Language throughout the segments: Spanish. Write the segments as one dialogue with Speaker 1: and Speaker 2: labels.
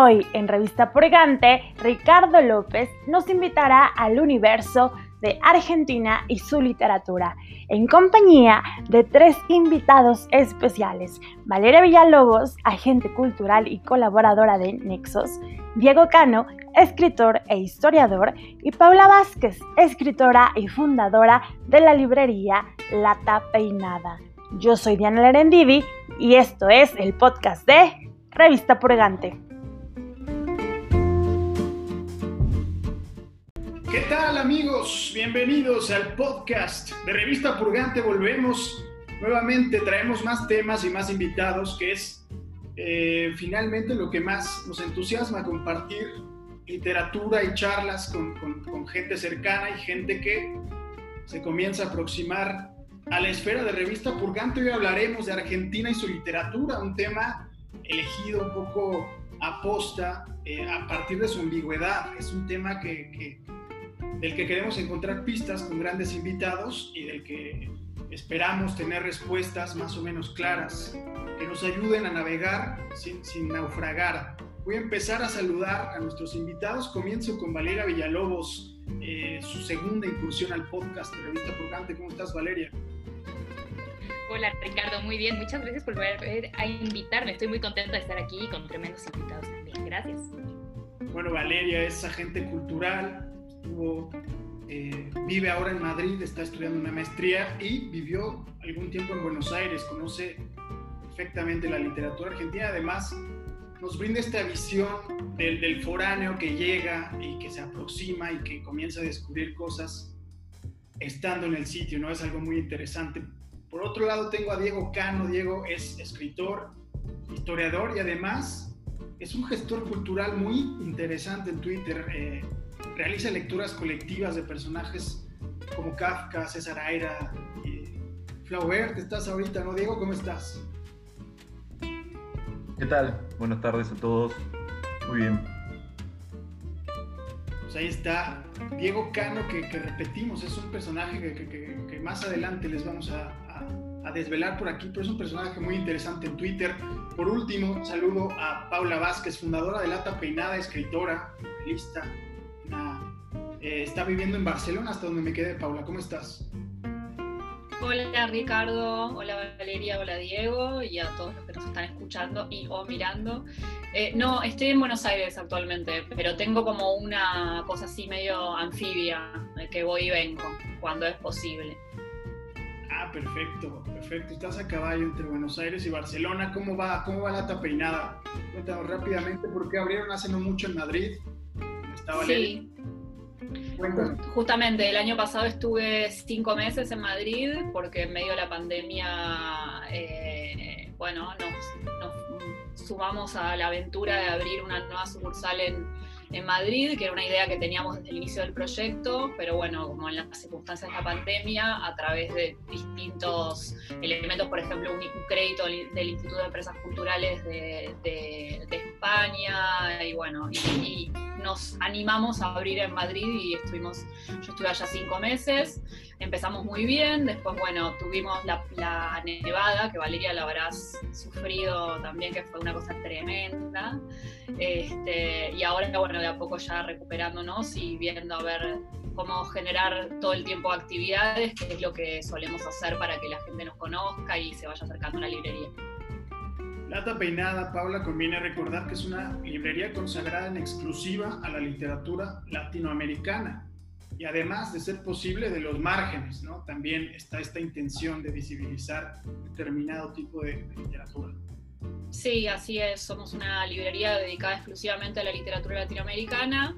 Speaker 1: Hoy en Revista Purgante, Ricardo López nos invitará al universo de Argentina y su literatura, en compañía de tres invitados especiales, Valeria Villalobos, agente cultural y colaboradora de Nexos, Diego Cano, escritor e historiador, y Paula Vázquez, escritora y fundadora de la librería Lata Peinada. Yo soy Diana Lerendivi y esto es el podcast de Revista Purgante.
Speaker 2: ¿Qué tal amigos? Bienvenidos al podcast de Revista Purgante. Volvemos nuevamente, traemos más temas y más invitados, que es eh, finalmente lo que más nos entusiasma, compartir literatura y charlas con, gente cercana y gente que se comienza a aproximar a la esfera de Revista Purgante. Hoy hablaremos de Argentina y su literatura, un tema elegido un poco aposta eh, a partir de su ambigüedad. Es un tema que, del que queremos encontrar pistas con grandes invitados y del que esperamos tener respuestas más o menos claras que nos ayuden a navegar sin, sin naufragar. Voy a empezar a saludar a nuestros invitados. Comienzo con Valeria Villalobos, eh, su segunda incursión al podcast de Revista Purgante. ¿Cómo estás, Valeria?
Speaker 3: Hola Ricardo, muy bien, muchas gracias por volver a invitarme. Estoy muy contenta de estar aquí con tremendos invitados también. Gracias.
Speaker 2: Bueno, Valeria es agente cultural, eh, vive ahora en Madrid, está estudiando una maestría y vivió algún tiempo en Buenos Aires, conoce perfectamente la literatura argentina, además nos brinda esta visión del, foráneo que llega y que se aproxima y que comienza a descubrir cosas estando en el sitio, ¿no? Es algo muy interesante por otro lado tengo a Diego Cano. Diego es escritor, historiador y además es un gestor cultural muy interesante en Twitter. Eh, realiza lecturas colectivas de personajes como Kafka, César Aira, y Flaubert. ¿Estás ahorita, no, Diego? ¿Cómo estás?
Speaker 4: ¿Qué tal? Buenas tardes a todos. Muy bien.
Speaker 2: Pues ahí está Diego Cano, que, repetimos, es un personaje que, más adelante les vamos a, a desvelar por aquí, pero es un personaje muy interesante en Twitter. Por último, saludo a Paula Vázquez, fundadora de Lata Peinada, escritora, novelista. Eh, está viviendo en Barcelona, hasta donde me quedé. Paula, ¿cómo estás?
Speaker 3: Hola Ricardo, hola Valeria, hola Diego y a todos los que nos están escuchando y o mirando. Eh, no, estoy en Buenos Aires actualmente, pero tengo como una cosa así medio anfibia, que voy y vengo cuando es posible.
Speaker 2: Ah, perfecto, perfecto. Estás a caballo entre Buenos Aires y Barcelona. ¿Cómo va, cómo va la tapeinada? Cuéntanos rápidamente por qué abrieron hace no mucho en Madrid.
Speaker 3: Estaba sí. Justamente, el año pasado estuve cinco meses en Madrid porque en medio de la pandemia, eh, bueno, nos sumamos a la aventura de abrir una nueva sucursal en, en Madrid, que era una idea que teníamos desde el inicio del proyecto, pero bueno, como en las circunstancias de la pandemia, a través de distintos elementos, por ejemplo, un, crédito del Instituto de Empresas Culturales de, España, y bueno, y, nos animamos a abrir en Madrid y estuvimos, yo estuve allá cinco meses, empezamos muy bien, después, bueno, tuvimos la, nevada, que Valeria la habrás sufrido también, que fue una cosa tremenda, este, y ahora, bueno, de a poco ya recuperándonos y viendo a ver cómo generar todo el tiempo actividades, que es lo que solemos hacer para que la gente nos conozca y se vaya acercando a la librería.
Speaker 2: Lata Peinada, Paula, conviene recordar que es una librería consagrada en exclusiva a la literatura latinoamericana. Y además de ser posible de los márgenes. También está esta intención de visibilizar determinado tipo de literatura.
Speaker 3: Sí, así es. Somos una librería dedicada exclusivamente a la literatura latinoamericana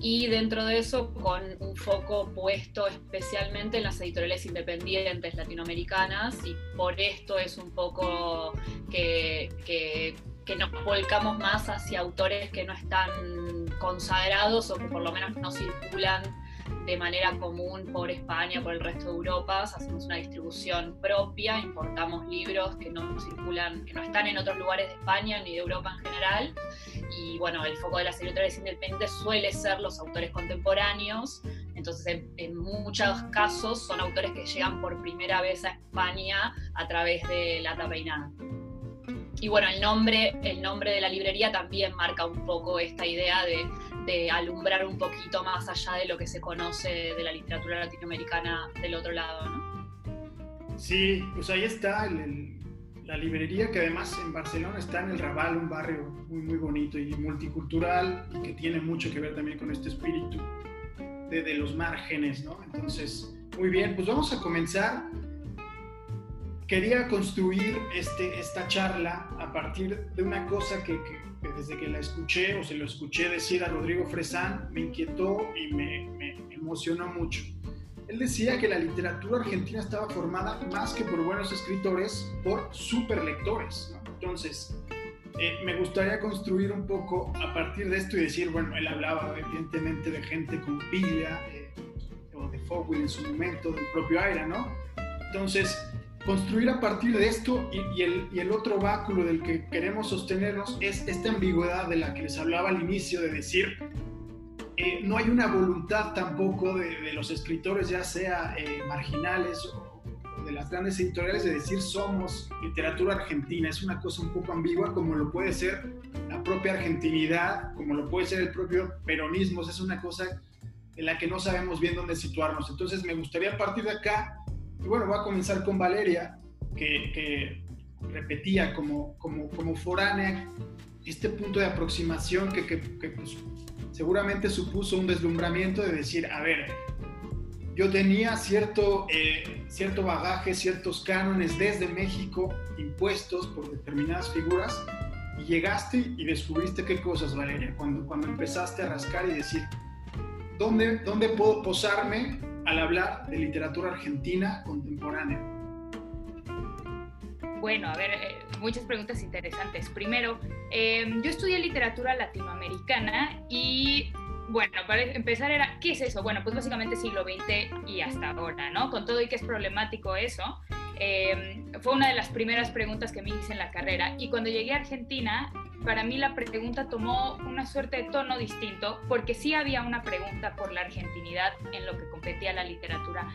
Speaker 3: y dentro de eso con un foco puesto especialmente en las editoriales independientes latinoamericanas y por esto es un poco que, que, que nos volcamos más hacia autores que no están consagrados o que por lo menos no circulan de manera común por España, por el resto de Europa, hacemos una distribución propia, importamos libros que no circulan, que no están en otros lugares de España ni de Europa en general. Y bueno, el foco de las editoriales independientes suele ser los autores contemporáneos. Entonces, en, muchos casos son autores que llegan por primera vez a España a través de la tapeinada. y bueno, el nombre, el nombre de la librería también marca un poco esta idea de, de, alumbrar un poquito más allá de lo que se conoce de la literatura latinoamericana del otro lado, ¿no?
Speaker 2: Sí, pues ahí está la librería que además en Barcelona está en el Raval, un barrio muy, muy bonito y multicultural y que tiene mucho que ver también con este espíritu de, de los márgenes, ¿no? Entonces, muy bien, pues vamos a comenzar quería construir este, esta charla a partir de una cosa que, desde que la escuché o se lo escuché decir a Rodrigo Fresán me inquietó y me, emocionó mucho. Él decía que la literatura argentina estaba formada más que por buenos escritores, por superlectores. ¿no? Entonces, eh, me gustaría construir un poco a partir de esto y decir, bueno, él hablaba evidentemente de gente con pila, eh, o de Fogwill en su momento, del propio Aira, ¿no? Entonces, construir a partir de esto y, el, otro báculo del que queremos sostenernos es esta ambigüedad de la que les hablaba al inicio, de decir, eh, no hay una voluntad tampoco de, los escritores, ya sea eh, marginales o, de las grandes editoriales, de decir somos literatura argentina. Es una cosa un poco ambigua, como lo puede ser la propia argentinidad, como lo puede ser el propio peronismo. Es una cosa en la que no sabemos bien dónde situarnos. Entonces me gustaría partir de acá y bueno, voy a comenzar con Valeria, que, repetía como, como, como foránea este punto de aproximación que, pues, seguramente supuso un deslumbramiento de decir, a ver, yo tenía cierto, eh, cierto bagaje, ciertos cánones desde México impuestos por determinadas figuras, y llegaste y descubriste qué cosas, Valeria, cuando, cuando empezaste a rascar y decir, ¿dónde, dónde puedo posarme al hablar de literatura argentina contemporánea?
Speaker 5: Bueno, a ver, eh, muchas preguntas interesantes. Primero, em, yo estudié literatura latinoamericana y bueno, para empezar era, ¿qué es eso? Bueno, pues básicamente siglo XX y hasta ahora, ¿no? Con todo y que es problemático eso, em, fue una de las primeras preguntas que me hice en la carrera. Y cuando llegué a Argentina, para mí la pregunta tomó una suerte de tono distinto, porque sí había una pregunta por la argentinidad en lo que competía la literatura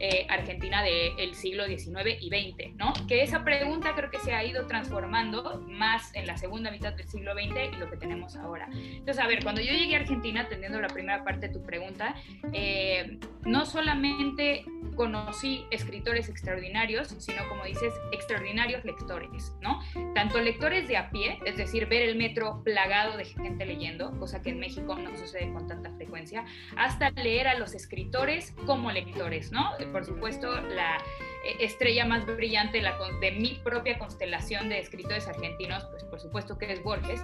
Speaker 5: eh, argentina del siglo XIX y XX, ¿no? Que esa pregunta creo que se ha ido transformando más en la segunda mitad del siglo XX y lo que tenemos ahora. Entonces, a ver, cuando yo llegué a Argentina, atendiendo la primera parte de tu pregunta, eh, no solamente conocí escritores extraordinarios, sino como dices, extraordinarios lectores, ¿no? Tanto lectores de a pie, es decir, ver el metro plagado de gente leyendo, cosa que en México no sucede con tanta frecuencia, hasta leer a los escritores como lectores, ¿no? Por supuesto, la estrella más brillante de mi propia constelación de escritores argentinos, pues por supuesto que es Borges.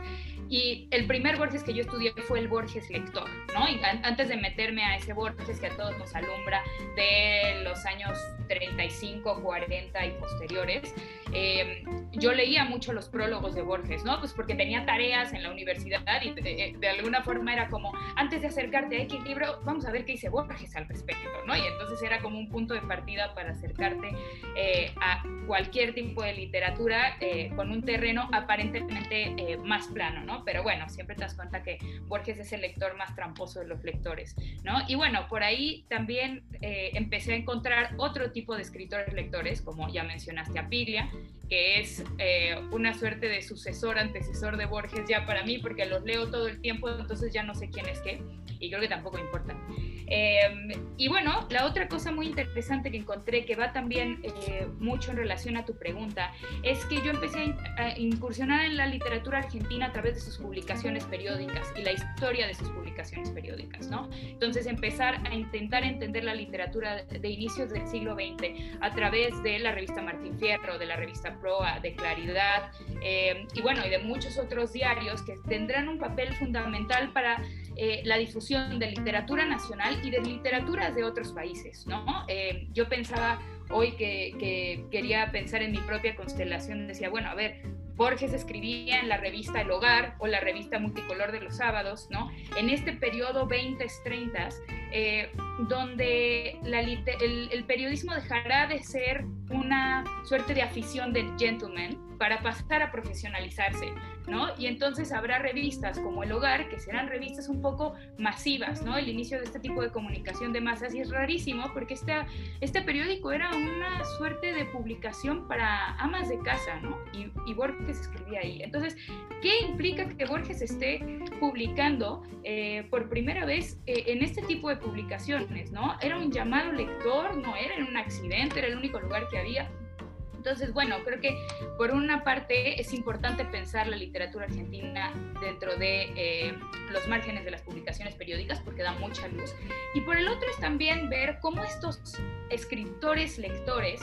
Speaker 5: Y el primer Borges que yo estudié fue el Borges lector, ¿no? Y antes de meterme a ese Borges que a todos nos alumbra de los años 35, 40 y posteriores, eh, yo leía mucho los prólogos de Borges, ¿no? Pues porque tenía tareas en la universidad y de, de alguna forma era como, antes de acercarte a X libro, vamos a ver qué dice Borges al respecto, ¿no? Y entonces era como un punto de partida para acercarte eh, a cualquier tipo de literatura eh, con un terreno aparentemente eh, más plano, ¿no? Pero bueno, siempre te das cuenta que Borges es el lector más tramposo de los lectores, ¿no? Y bueno, por ahí también empecé a encontrar otro tipo de escritores lectores, como ya mencionaste a Piglia, que es una suerte de sucesor, antecesor de Borges ya para mí, porque los leo todo el tiempo, entonces ya no sé quién es qué, y creo que tampoco importa. y bueno, la otra cosa muy interesante que encontré que va también eh, mucho en relación a tu pregunta, es que yo empecé a incursionar en la literatura argentina a través de sus publicaciones periódicas y la historia de sus publicaciones periódicas, ¿no? Entonces empezar a intentar entender la literatura de inicios del siglo XX a través de la revista Martín Fierro, de la revista De Claridad, eh, y bueno, y de muchos otros diarios que tendrán un papel fundamental para eh, la difusión de literatura nacional y de literaturas de otros países, ¿no? yo pensaba hoy que, quería pensar en mi propia constelación, decía, bueno, a ver, Borges escribía en la revista El Hogar o la revista Multicolor de los sábados, ¿no? En este periodo 20-30, eh, donde el, el, periodismo dejará de ser una suerte de afición del gentleman para pasar a profesionalizarse, ¿no? Y entonces habrá revistas como El Hogar, que serán revistas un poco masivas, ¿no? El inicio de este tipo de comunicación de masas y es rarísimo porque este, este periódico era una suerte de publicación para amas de casa, ¿no? Y, Borges escribía ahí. Entonces, ¿qué implica que Borges esté publicando eh, por primera vez eh, en este tipo de publicaciones, ¿no? Era un llamado lector, no era un accidente, era el único lugar que había entonces, bueno, creo que por una parte es importante pensar la literatura argentina dentro de eh, los márgenes de las publicaciones periódicas porque da mucha luz. Y por el otro es también ver cómo estos escritores, lectores,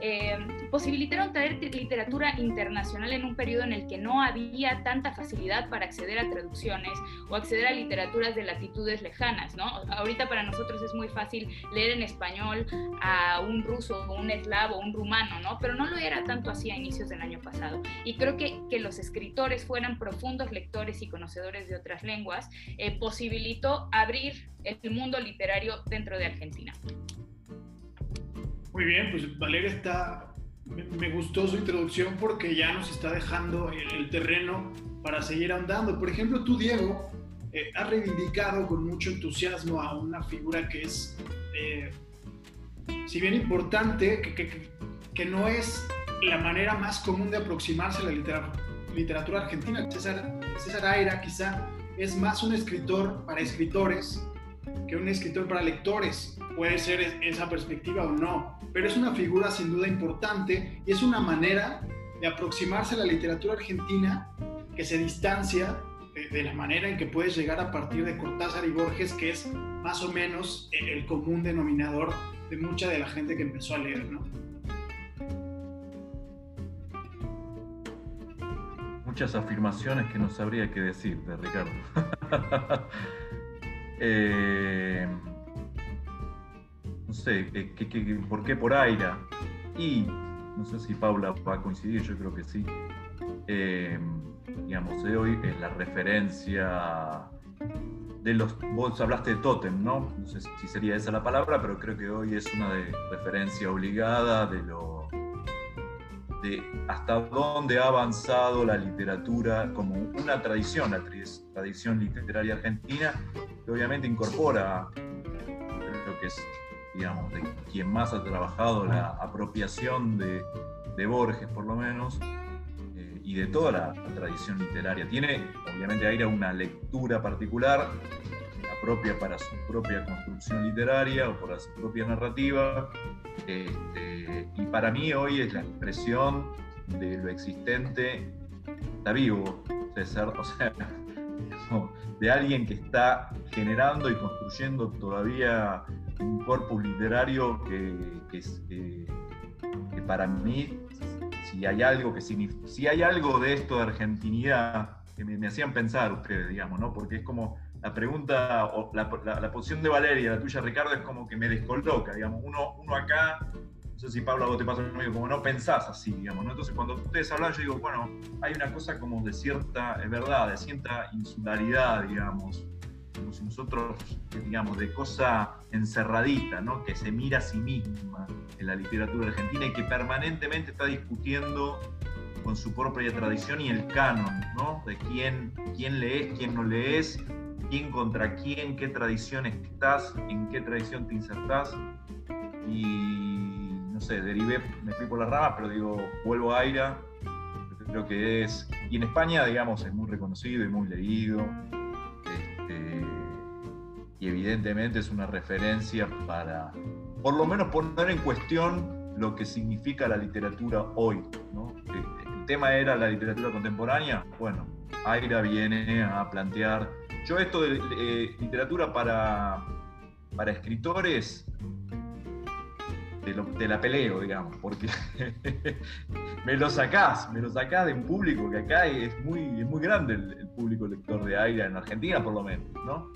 Speaker 5: eh, posibilitaron traer literatura internacional en un periodo en el que no había tanta facilidad para acceder a traducciones o acceder a literaturas de latitudes lejanas, ¿no? Ahorita para nosotros es muy fácil leer en español a un ruso, un eslavo, un rumano, ¿no? Pero no lo era tanto así a inicios del año pasado. Y creo que que los escritores fueran profundos lectores y conocedores de otras lenguas eh, posibilitó abrir el mundo literario dentro de Argentina.
Speaker 2: Muy bien, pues Valeria está, me, gustó su introducción porque ya nos está dejando el, terreno para seguir ahondando. Por ejemplo, tú, Diego, eh, has reivindicado con mucho entusiasmo a una figura que es, eh, si bien importante, que, que, no es la manera más común de aproximarse a la literatura, argentina. César, César Aira quizá es más un escritor para escritores que un escritor para lectores. Puede ser esa perspectiva o no, pero es una figura sin duda importante y es una manera de aproximarse a la literatura argentina que se distancia de, la manera en que puedes llegar a partir de Cortázar y Borges, que es más o menos el común denominador de mucha de la gente que empezó a leer, ¿no?
Speaker 4: Muchas afirmaciones que no sabría qué decir de Ricardo. Eh, no sé, por qué por Aira? Y no sé si Paula va a coincidir, yo creo que sí. Eh, digamos, de hoy es la referencia de los. Vos hablaste de Totem, ¿no? No sé si sería esa la palabra, pero creo que hoy es una de referencia obligada de lo. De hasta dónde ha avanzado la literatura como una tradición, la tradición literaria argentina, que obviamente incorpora lo que es, digamos, de quien más ha trabajado la apropiación de, de Borges, por lo menos, eh, y de toda la, tradición literaria. Tiene, obviamente, aire una lectura particular, la propia para su propia construcción literaria o para su propia narrativa. Este, y para mí hoy es la expresión de lo existente, está vivo, César, o sea, de alguien que está generando y construyendo todavía un cuerpo literario que, que, para mí, si hay algo que si hay algo de esto de argentinidad que me, hacían pensar ustedes, digamos, ¿no? Porque es como la pregunta, o la, la, posición de Valeria, la tuya, Ricardo, es como que me descoloca, digamos, uno, uno acá no sé si Pablo vos te pasa lo mismo, como no pensás así, digamos, ¿no? Entonces cuando ustedes hablan, yo digo, bueno, hay una cosa como de cierta, es verdad, de cierta insularidad, digamos, como si nosotros, digamos, de cosa encerradita, ¿no? Que se mira a sí misma en la literatura argentina y que permanentemente está discutiendo con su propia tradición y el canon, ¿no? De quién, quién lees, quién no lees, quién contra quién, qué tradición estás, en qué tradición te insertás. Y no sé, derivé, me fui por la rama, pero digo, vuelvo a Aira, creo que es, y en España, digamos, es muy reconocido y muy leído, este, y evidentemente es una referencia para, por lo menos, poner en cuestión lo que significa la literatura hoy, Tema era la literatura contemporánea, bueno, Aira viene a plantear, yo esto de literatura para, para escritores, te, la peleo, digamos, porque me lo sacás, me lo sacás de un público que acá es muy, muy grande el, público lector de aire en Argentina, por lo menos, ¿no?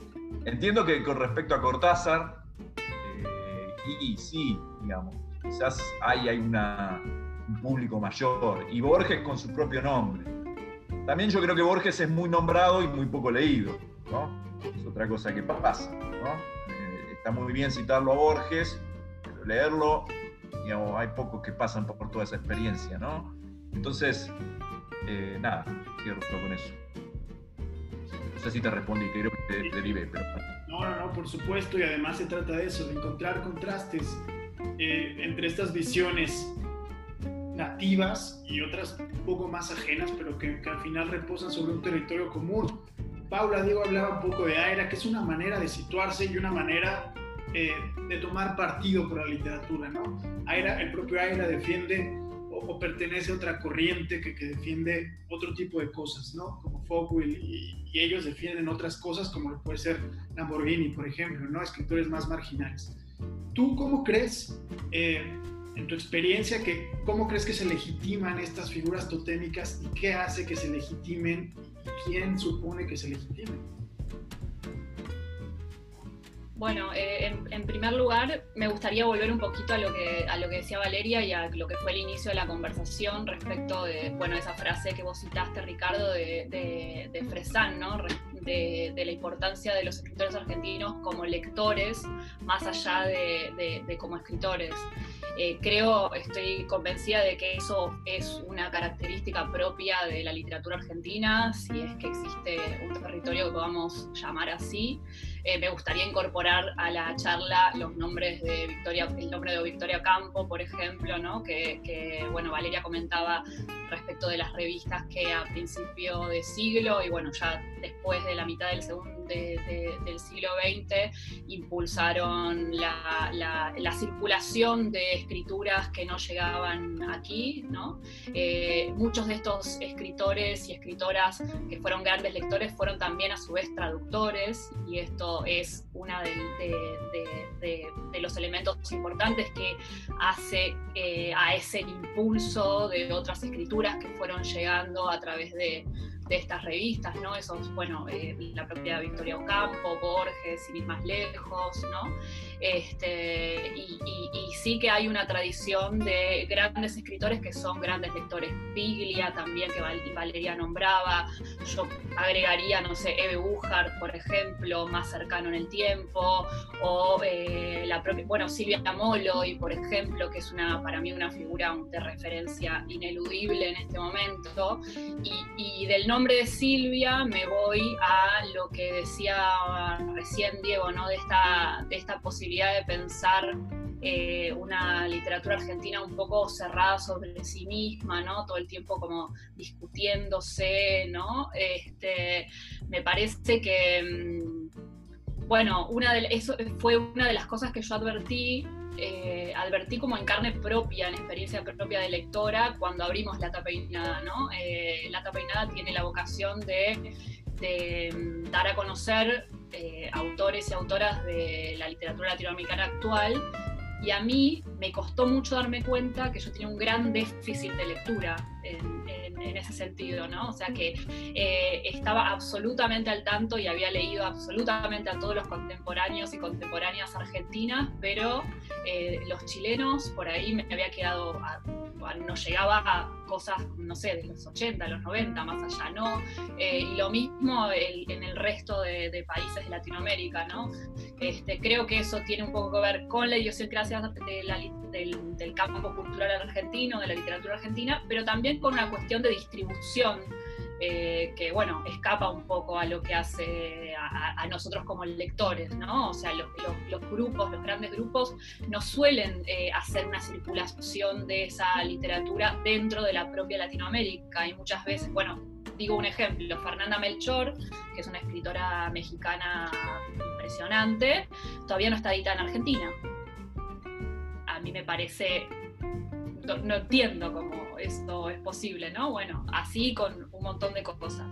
Speaker 4: Entiendo que con respecto a Cortázar, eh, y, sí, digamos, quizás hay, hay una, un público mayor, y Borges con su propio nombre. También yo creo que Borges es muy nombrado y muy poco leído. Es otra cosa que pasa. Eh, está muy bien citarlo a Borges, leerlo, digamos, hay pocos que pasan por, toda esa experiencia, ¿no? Entonces, eh, nada, cierro con eso. No sé si te respondí, creo que te derivé, pero...
Speaker 2: No, no, no, por supuesto, y además se trata de eso, de encontrar contrastes eh, entre estas visiones nativas y otras un poco más ajenas, pero que, al final reposan sobre un territorio común. Paula, Diego hablaba un poco de Aira, que es una manera de situarse y una manera eh, de tomar partido por la literatura, ¿no? Aira, el propio Aira defiende o, pertenece a otra corriente que, que, defiende otro tipo de cosas, ¿no? Como Folkwill y, y, ellos defienden otras cosas como puede ser Lamborghini, por ejemplo, ¿no? Escritores más marginales. ¿Tú cómo crees, eh, en tu experiencia, que cómo crees que se legitiman estas figuras totémicas y qué hace que se legitimen y quién supone que se legitimen?
Speaker 3: Bueno, eh, en, primer lugar, me gustaría volver un poquito a lo, que, a lo que decía Valeria y a lo que fue el inicio de la conversación respecto de, bueno, esa frase que vos citaste, Ricardo, de, de, de Fresan, ¿no? De, la importancia de los escritores argentinos como lectores, más allá de, como escritores. Eh, creo, estoy convencida de que eso es una característica propia de la literatura argentina, si es que existe un territorio que podamos llamar así. Eh, me gustaría incorporar a la charla los nombres de Victoria, el nombre de Victoria Campo, por ejemplo, ¿no? que, bueno, Valeria comentaba respecto de las revistas que a principio de siglo y bueno, ya después de la mitad del segundo del siglo XX impulsaron la, la, circulación de escrituras que no llegaban aquí, ¿no? Eh, muchos de estos escritores y escritoras que fueron grandes lectores fueron también a su vez traductores y esto es uno de, los elementos importantes que hace eh, a ese impulso de otras escrituras que fueron llegando a través de, de estas revistas, ¿no? Esos, bueno, eh, la propia Victoria Ocampo, Borges, sin ir más lejos, ¿no? Este, y, sí que hay una tradición de grandes escritores que son grandes lectores. Piglia también, que Valeria nombraba, yo agregaría, no sé, Eve Buchard, por ejemplo, más cercano en el tiempo, o propia, bueno, Silvia Molloy, por ejemplo, que es una, para mí una figura de referencia ineludible en este momento, y, y del nombre nombre de Silvia me voy a lo que decía recién Diego, ¿no? de, esta, de esta posibilidad de pensar eh, una literatura argentina un poco cerrada sobre sí misma, ¿no? Todo el tiempo como discutiéndose, ¿no? Este, me parece que, mm, bueno, una de, eso fue una de las cosas que yo advertí eh, advertí como en carne propia, en experiencia propia de lectora, cuando abrimos La Tapeinada, ¿no? Eh, la Tapeinada tiene la vocación de, mm, dar a conocer eh, autores y autoras de la literatura latinoamericana actual, y a mí me costó mucho darme cuenta que yo tenía un gran déficit de lectura en, ese sentido, ¿no? O sea que eh, estaba absolutamente al tanto y había leído absolutamente a todos los contemporáneos y contemporáneas argentinas, pero eh, los chilenos por ahí me había quedado, no llegaba a cosas, no sé, de los 80, los 90, más allá, ¿no? Eh, y lo mismo en el resto de, países de Latinoamérica, ¿no? Este, creo que eso tiene un poco que ver con la idiosincrasia del, del campo cultural argentino, de la literatura argentina, pero también con una cuestión de distribución eh, que bueno, escapa un poco a lo que hace a, nosotros como lectores, ¿no? O sea, los, grupos, los grandes grupos, no suelen eh, hacer una circulación de esa literatura dentro de la propia Latinoamérica y muchas veces, bueno, digo un ejemplo, Fernanda Melchor, que es una escritora mexicana impresionante, todavía no está editada en Argentina. A mí me parece no, entiendo cómo esto es posible, ¿no? Bueno, así con un montón de cosas.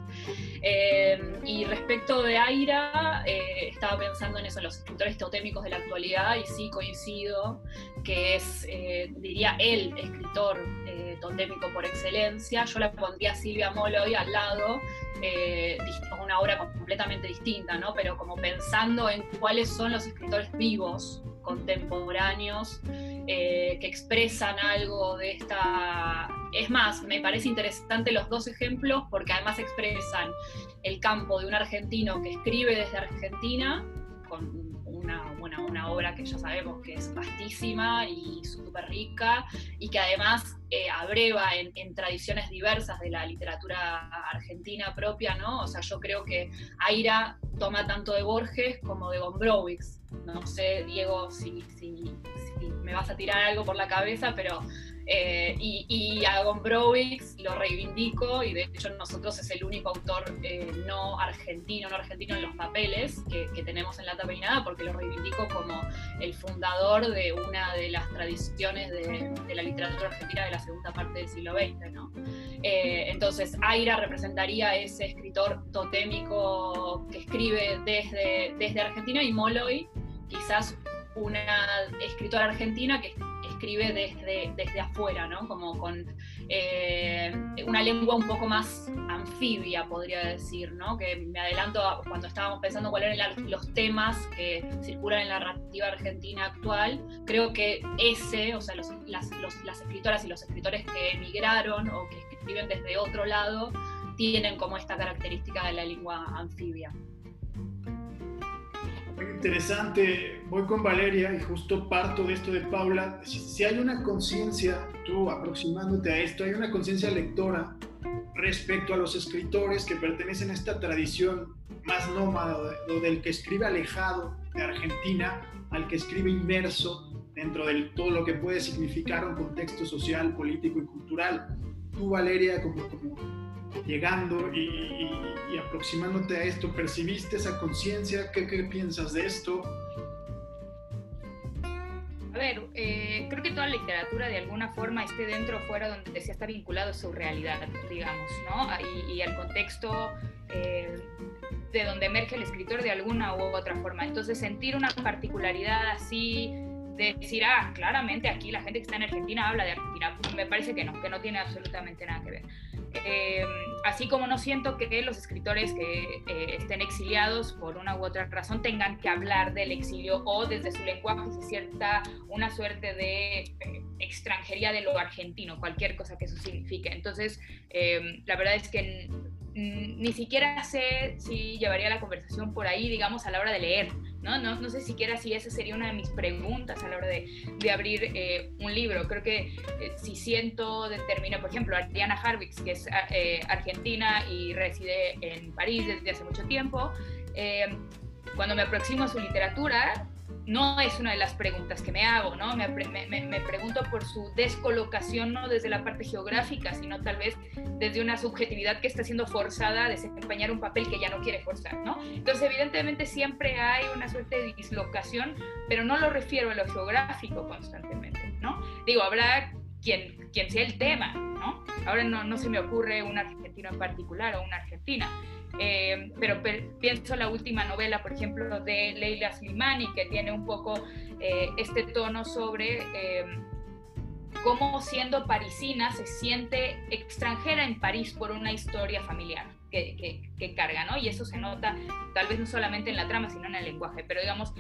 Speaker 3: Eh, y respecto de Aira, eh, estaba pensando en eso, en los escritores totémicos de la actualidad, y sí coincido que es, eh, diría, el escritor totémico por excelencia. Yo la pondría a Silvia Molloy al lado, una obra completamente distinta, ¿no? Pero como pensando en cuáles son los escritores vivos contemporáneos eh, que expresan algo de esta... Es más, me parece interesante los dos ejemplos porque además expresan el campo de un argentino que escribe desde Argentina, con una, una, obra que ya sabemos que es vastísima y súper rica y que además eh, abreva en, tradiciones diversas de la literatura argentina propia, ¿no? O sea, yo creo que Aira toma tanto de Borges como de Gombrowicz. No sé, Diego, si, si me vas a tirar algo por la cabeza, pero eh, y, a Gombrowicz lo reivindico y de hecho nosotros es el único autor eh, no argentino, no argentino en los papeles que, tenemos en la tapeinada porque lo reivindico como el fundador de una de las tradiciones de, la literatura argentina de la segunda parte del siglo XX. ¿no? Eh, entonces Aira representaría ese escritor totémico que escribe desde, desde Argentina y Molloy quizás una escritora argentina que escribe desde, desde afuera, ¿no? Como con eh, una lengua un poco más anfibia, podría decir, ¿no? Que me adelanto cuando estábamos pensando cuáles eran los temas que circulan en la narrativa argentina actual. Creo que ese, o sea, las, las escritoras y los escritores que emigraron o que escriben desde otro lado, tienen como esta característica de la lengua anfibia.
Speaker 2: Muy interesante. Voy con Valeria y justo parto de esto de Paula. Si, hay una conciencia, tú aproximándote a esto, hay una conciencia lectora respecto a los escritores que pertenecen a esta tradición más nómada, del que escribe alejado de Argentina al que escribe inmerso dentro de todo lo que puede significar un contexto social, político y cultural. Tú, Valeria, como, como llegando y, aproximándote a esto, ¿percibiste esa conciencia? ¿Qué, piensas de esto?
Speaker 5: A ver, eh, creo que toda literatura de alguna forma esté dentro o fuera donde desea está vinculado a su realidad, digamos, ¿no? Y, al contexto eh, de donde emerge el escritor de alguna u otra forma. Entonces, sentir una particularidad así, de decir, ah, claramente aquí la gente que está en Argentina habla de Argentina, me parece que no, que no tiene absolutamente nada que ver. Em, así como no siento que los escritores que eh, estén exiliados por una u otra razón tengan que hablar del exilio o desde su lenguaje se cierta una suerte de eh, extranjería de lo argentino, cualquier cosa que eso signifique. Entonces, la verdad es que ni siquiera sé si llevaría la conversación por ahí, digamos, a la hora de leer. ¿No? No, no sé siquiera si esa sería una de mis preguntas a la hora de, de abrir eh, un libro. Creo que eh, si siento determina, por ejemplo, Diana Harvix, que es eh, argentina y reside en París desde hace mucho tiempo, cuando me aproximo a su literatura, no es una de las preguntas que me hago, ¿no? Me, me, pregunto por su descolocación no desde la parte geográfica, sino tal vez desde una subjetividad que está siendo forzada a desempeñar un papel que ya no quiere forzar, ¿no? Entonces, evidentemente siempre hay una suerte de dislocación, pero no lo refiero a lo geográfico constantemente, ¿no? Digo, habrá quien, quien sea el tema, ¿no? Ahora no, no se me ocurre un argentino en particular o una argentina, eh, pero pienso la última novela, por ejemplo, de Leila Slimani, que tiene un poco eh, este tono sobre eh, cómo siendo parisina se siente extranjera en París por una historia familiar que, carga, ¿no? Y eso se nota tal vez no solamente en la trama, sino en el lenguaje. Pero digamos,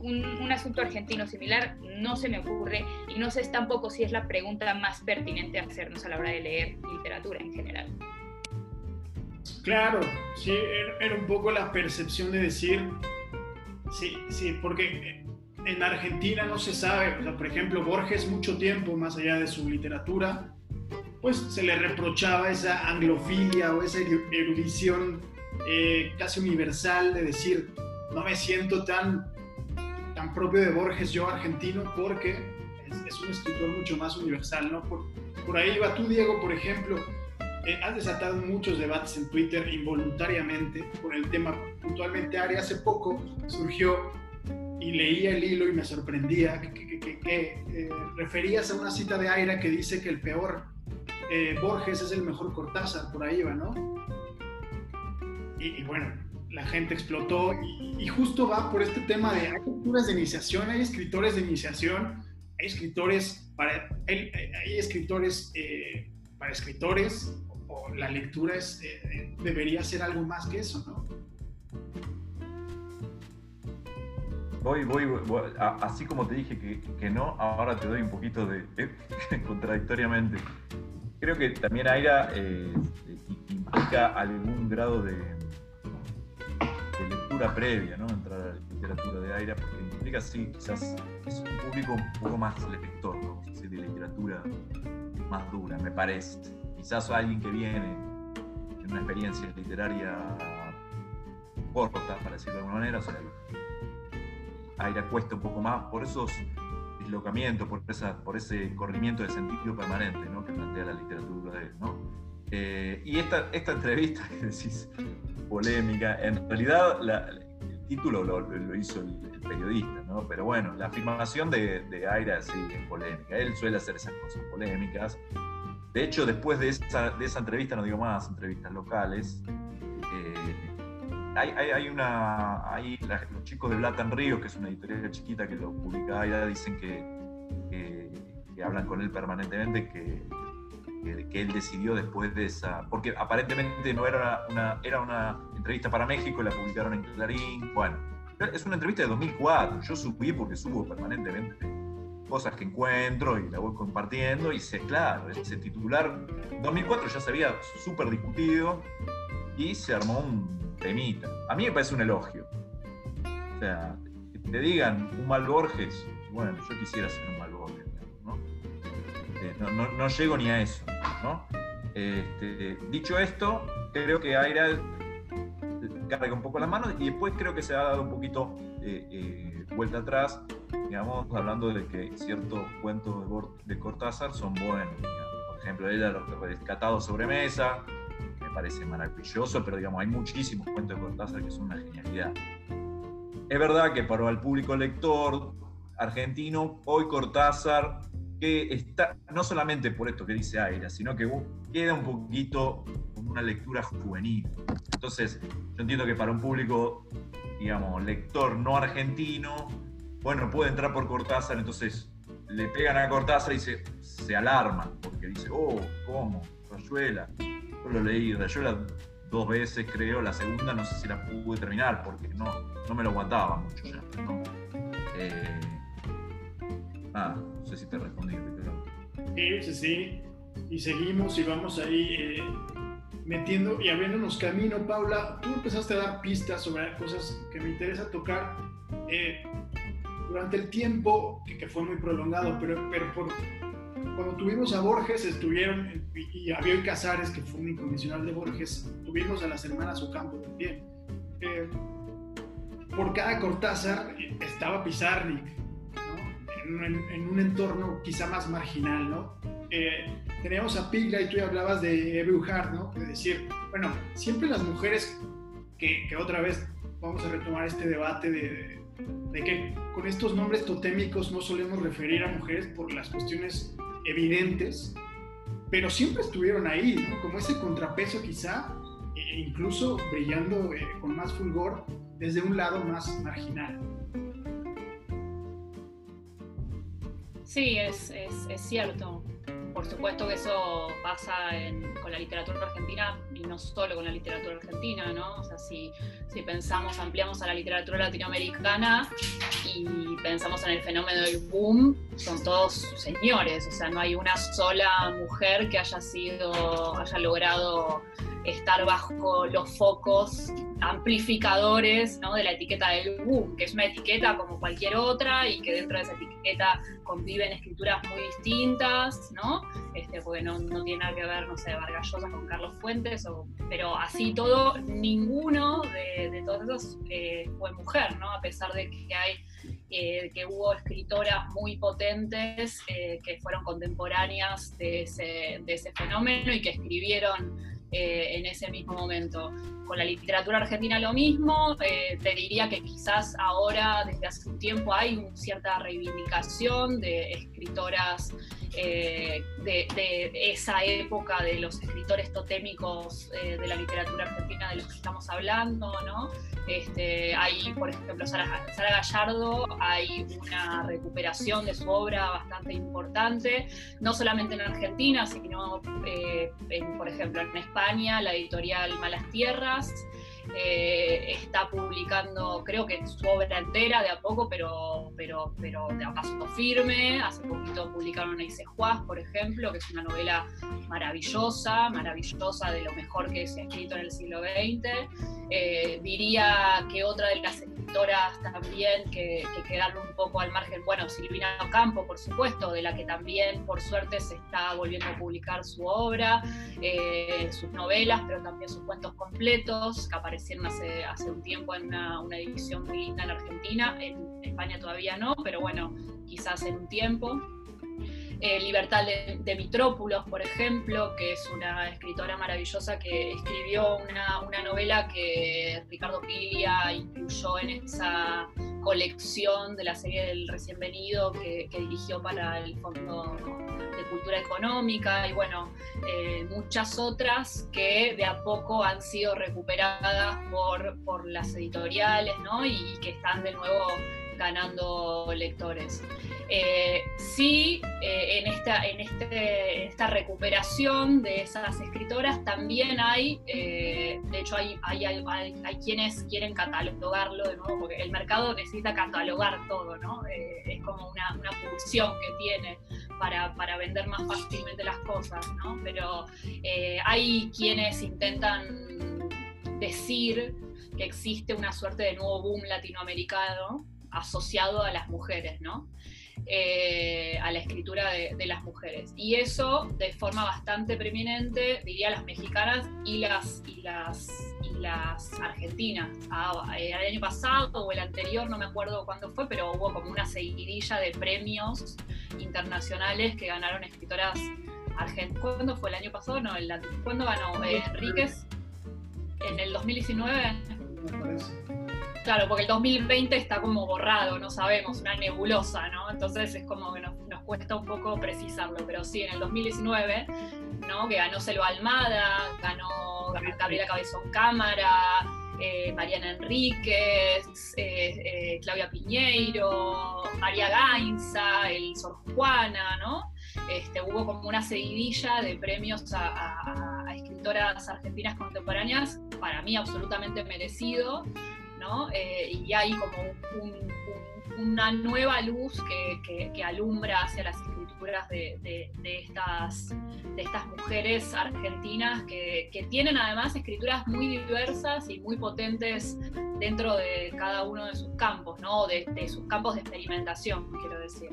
Speaker 5: un, un, asunto argentino similar no se me ocurre y no sé tampoco si es la pregunta más pertinente a hacernos a la hora de leer literatura en general.
Speaker 2: Claro, sí, era un poco la percepción de decir, sí, sí, porque en Argentina no se sabe, o sea, por ejemplo, Borges mucho tiempo, más allá de su literatura, pues se le reprochaba esa anglofilia o esa erudición eh, casi universal de decir, no me siento tan, tan propio de Borges yo argentino porque es, un escritor mucho más universal, ¿no? Por, por ahí va tú, Diego, por ejemplo, eh, has desatado muchos debates en Twitter involuntariamente por el tema puntualmente Ari. Hace poco surgió y leía el hilo y me sorprendía que, eh, referías a una cita de Aira que dice que el peor eh, Borges es el mejor Cortázar, por ahí va, ¿no? Y, bueno, la gente explotó y, justo va por este tema de hay lecturas de iniciación, hay escritores de iniciación, hay escritores para, hay, escritores para escritores la lectura es, eh, debería ser algo más que eso, ¿no?
Speaker 4: Voy, voy, así como te dije que, no, ahora te doy un poquito de, contradictoriamente. Creo que también Aira eh, implica algún grado de, lectura previa, ¿no? Entrar a la literatura de Aira, porque implica, sí, quizás es un público un poco más lector, ¿no? de literatura más dura, me parece. Quizás alguien que viene en una experiencia literaria corta, para decirlo de alguna manera, o sea, Aira cuesta un poco más por esos dislocamientos, por, por ese corrimiento de sentido permanente ¿no? que plantea la literatura de él. ¿no? Eh, y esta, esta entrevista que decís polémica, en realidad el título lo, hizo el, periodista, ¿no? pero bueno, la afirmación de, de Aira es polémica, él suele hacer esas cosas polémicas. De hecho, después de esa, de esa entrevista, no digo más, entrevistas locales, eh, hay, una. Hay los chicos de Blatan Río, que es una editorial chiquita que lo publica Aida, dicen que, hablan con él permanentemente, que, él decidió después de esa. Porque aparentemente no era una, era una entrevista para México, la publicaron en Clarín. Bueno, es una entrevista de 2004. Yo subí porque subo permanentemente cosas que encuentro y la voy compartiendo. Y sé, claro, ese titular 2004 ya se había súper discutido y se armó un a mí me parece un elogio. O sea, que te digan un mal Borges, bueno, yo quisiera ser un mal Borges, ¿no? Eh, no, llego ni a eso, ¿no? Este, dicho esto, creo que Aira carga un poco las manos y después creo que se ha dado un poquito eh, eh, vuelta atrás, digamos, hablando de que ciertos cuentos de, Cortázar son buenos. Por ejemplo, él ha rescatado sobre mesa, parece maravilloso, pero digamos, hay muchísimos cuentos de Cortázar que son una genialidad. Es verdad que para el público lector argentino, hoy Cortázar, que está, no solamente por esto que dice Aira, sino que queda un poquito como una lectura juvenil. Entonces, yo entiendo que para un público, digamos, lector no argentino, bueno, puede entrar por Cortázar, entonces le pegan a Cortázar y se, se alarma, porque dice, oh, ¿cómo? Rayuela. Yo lo leí Rayuela dos veces, creo. La segunda no sé si la pude terminar porque no, no me lo aguantaba mucho ya. Eh, ah, no sé si te respondí, pero...
Speaker 2: Sí, sí, sí. Y seguimos y vamos ahí eh, metiendo y abriéndonos camino. Paula, tú empezaste a dar pistas sobre cosas que me interesa tocar. Eh, durante el tiempo, que, que, fue muy prolongado, pero, pero por, cuando tuvimos a Borges, estuvieron, y a Bioy Casares, que fue un incondicional de Borges, tuvimos a las hermanas Ocampo también. Eh, por cada Cortázar estaba Pizarnik, ¿no? en, un entorno quizá más marginal. ¿no? Eh, teníamos a Pigla y tú ya hablabas de Eve ¿no? Es decir, bueno, siempre las mujeres, que, que otra vez vamos a retomar este debate de, de que con estos nombres totémicos no solemos referir a mujeres por las cuestiones evidentes, pero siempre estuvieron ahí. Como ese contrapeso quizá, e incluso brillando eh, con más fulgor desde un lado más marginal.
Speaker 3: Sí, es, es cierto. Por supuesto que eso pasa con la literatura argentina y no solo con la literatura argentina, ¿no? O sea, si, si pensamos, ampliamos a la literatura latinoamericana y pensamos en el fenómeno del boom, son todos señores, o sea, no hay una sola mujer que haya sido, haya logrado estar bajo los focos amplificadores ¿no? de la etiqueta del boom, que es una etiqueta como cualquier otra y que dentro de esa etiqueta conviven escrituras muy distintas, ¿no? Este, porque no, no tiene nada que ver, no sé, Vargas Llosa con Carlos Fuentes, pero así todo, ninguno de, de todos esos eh, fue mujer, ¿no? A pesar de que hay eh, que hubo escritoras muy potentes eh, que fueron contemporáneas de ese, de ese, fenómeno y que escribieron eh, en ese mismo momento. Con la literatura argentina lo mismo, eh, te diría que quizás ahora, desde hace un tiempo, hay una cierta reivindicación de escritoras eh, de, esa época, de los escritores totémicos de la literatura argentina de los que estamos hablando, ¿no? Este, hay, por ejemplo, Sara, Gallardo, hay una recuperación de su obra bastante importante, no solamente en Argentina, sino, por ejemplo, en España, la editorial Malas Tierras, eh, está publicando, creo que su obra entera de a poco, pero, pero, pero de a paso firme. Hace poquito publicaron Aise Juaz, por ejemplo, que es una novela maravillosa, maravillosa de lo mejor que se ha escrito en el siglo XX. Eh, diría que otra de las también que, que quedaron un poco al margen, bueno, Silvina Ocampo, por supuesto, de la que también por suerte se está volviendo a publicar su obra, eh, sus novelas, pero también sus cuentos completos, que aparecieron hace, hace un tiempo en una, una edición muy linda en Argentina, en España todavía no, pero bueno, quizás en un tiempo. Eh, Libertad de, Mitrópulos, por ejemplo, que es una escritora maravillosa que escribió una, novela que Ricardo Piglia incluyó en esa colección de la serie del recién venido que, dirigió para el Fondo de Cultura Económica y bueno, eh, muchas otras que de a poco han sido recuperadas por, por las editoriales ¿no? y que están de nuevo ganando lectores. Eh, sí, eh, en, esta, en, este, esta recuperación de esas escritoras también hay, eh, de hecho hay, hay, hay, quienes quieren catalogarlo de nuevo, porque el mercado necesita catalogar todo, ¿no? es como una, una pulsión que tiene para, para, vender más fácilmente las cosas, ¿no? Pero hay quienes intentan decir que existe una suerte de nuevo boom latinoamericano asociado a las mujeres, ¿no? Eh, a la escritura de, las mujeres. Y eso de forma bastante preeminente, diría las mexicanas y las, y las, y las argentinas. Ah, el año pasado o el anterior, no me acuerdo cuándo fue, pero hubo como una seguidilla de premios internacionales que ganaron escritoras argentinas. ¿Cuándo fue el año pasado? No, el, ¿cuándo ganó eh, Enríquez? ¿En el 2019? Claro, porque el 2020 está como borrado, no sabemos, una nebulosa, ¿no? Entonces es como que nos, cuesta un poco precisarlo, pero sí, en el 2019, ¿no? Que ganó Selva Almada, ganó Gabriela Cabezón Cámara, eh, Mariana Enríquez, eh, eh, Claudia Piñeiro, María Gainza, el Sor Juana, ¿no? Este, hubo como una seguidilla de premios a escritoras argentinas contemporáneas, para mí absolutamente merecido, eh, y hay como una nueva luz que, alumbra hacia las escrituras de, estas, de estas mujeres argentinas que, tienen además escrituras muy diversas y muy potentes dentro de cada uno de sus campos, ¿no? de, de sus campos de experimentación, quiero decir.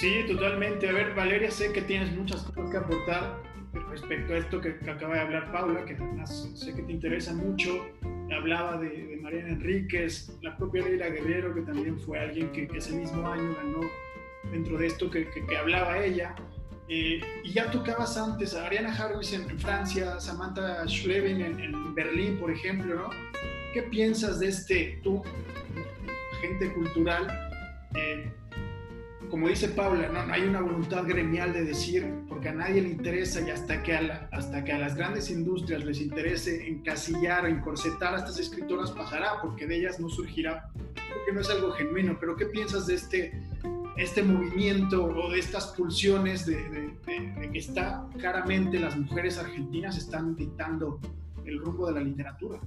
Speaker 2: Sí, totalmente. A ver, Valeria, sé que tienes muchas cosas que aportar respecto a esto que, acaba de hablar Paula, que además sé que te interesa mucho, hablaba de, Mariana Enríquez, la propia Leila Guerrero, que también fue alguien que, ese mismo año ganó dentro de esto que, que hablaba ella. Eh, y ya tocabas antes a Ariana Harris en, Francia, Samantha Schleven en, Berlín, por ejemplo, ¿no? ¿Qué piensas de este, tú, gente cultural, eh, como dice Paula, no, no hay una voluntad gremial de decir, porque a nadie le interesa y hasta que a, hasta que a las grandes industrias les interese encasillar o encorsetar a estas escritoras pasará, porque de ellas no surgirá, porque no es algo genuino. Pero ¿qué piensas de este, este movimiento o de estas pulsiones de, de que está claramente las mujeres argentinas están dictando el rumbo de la literatura?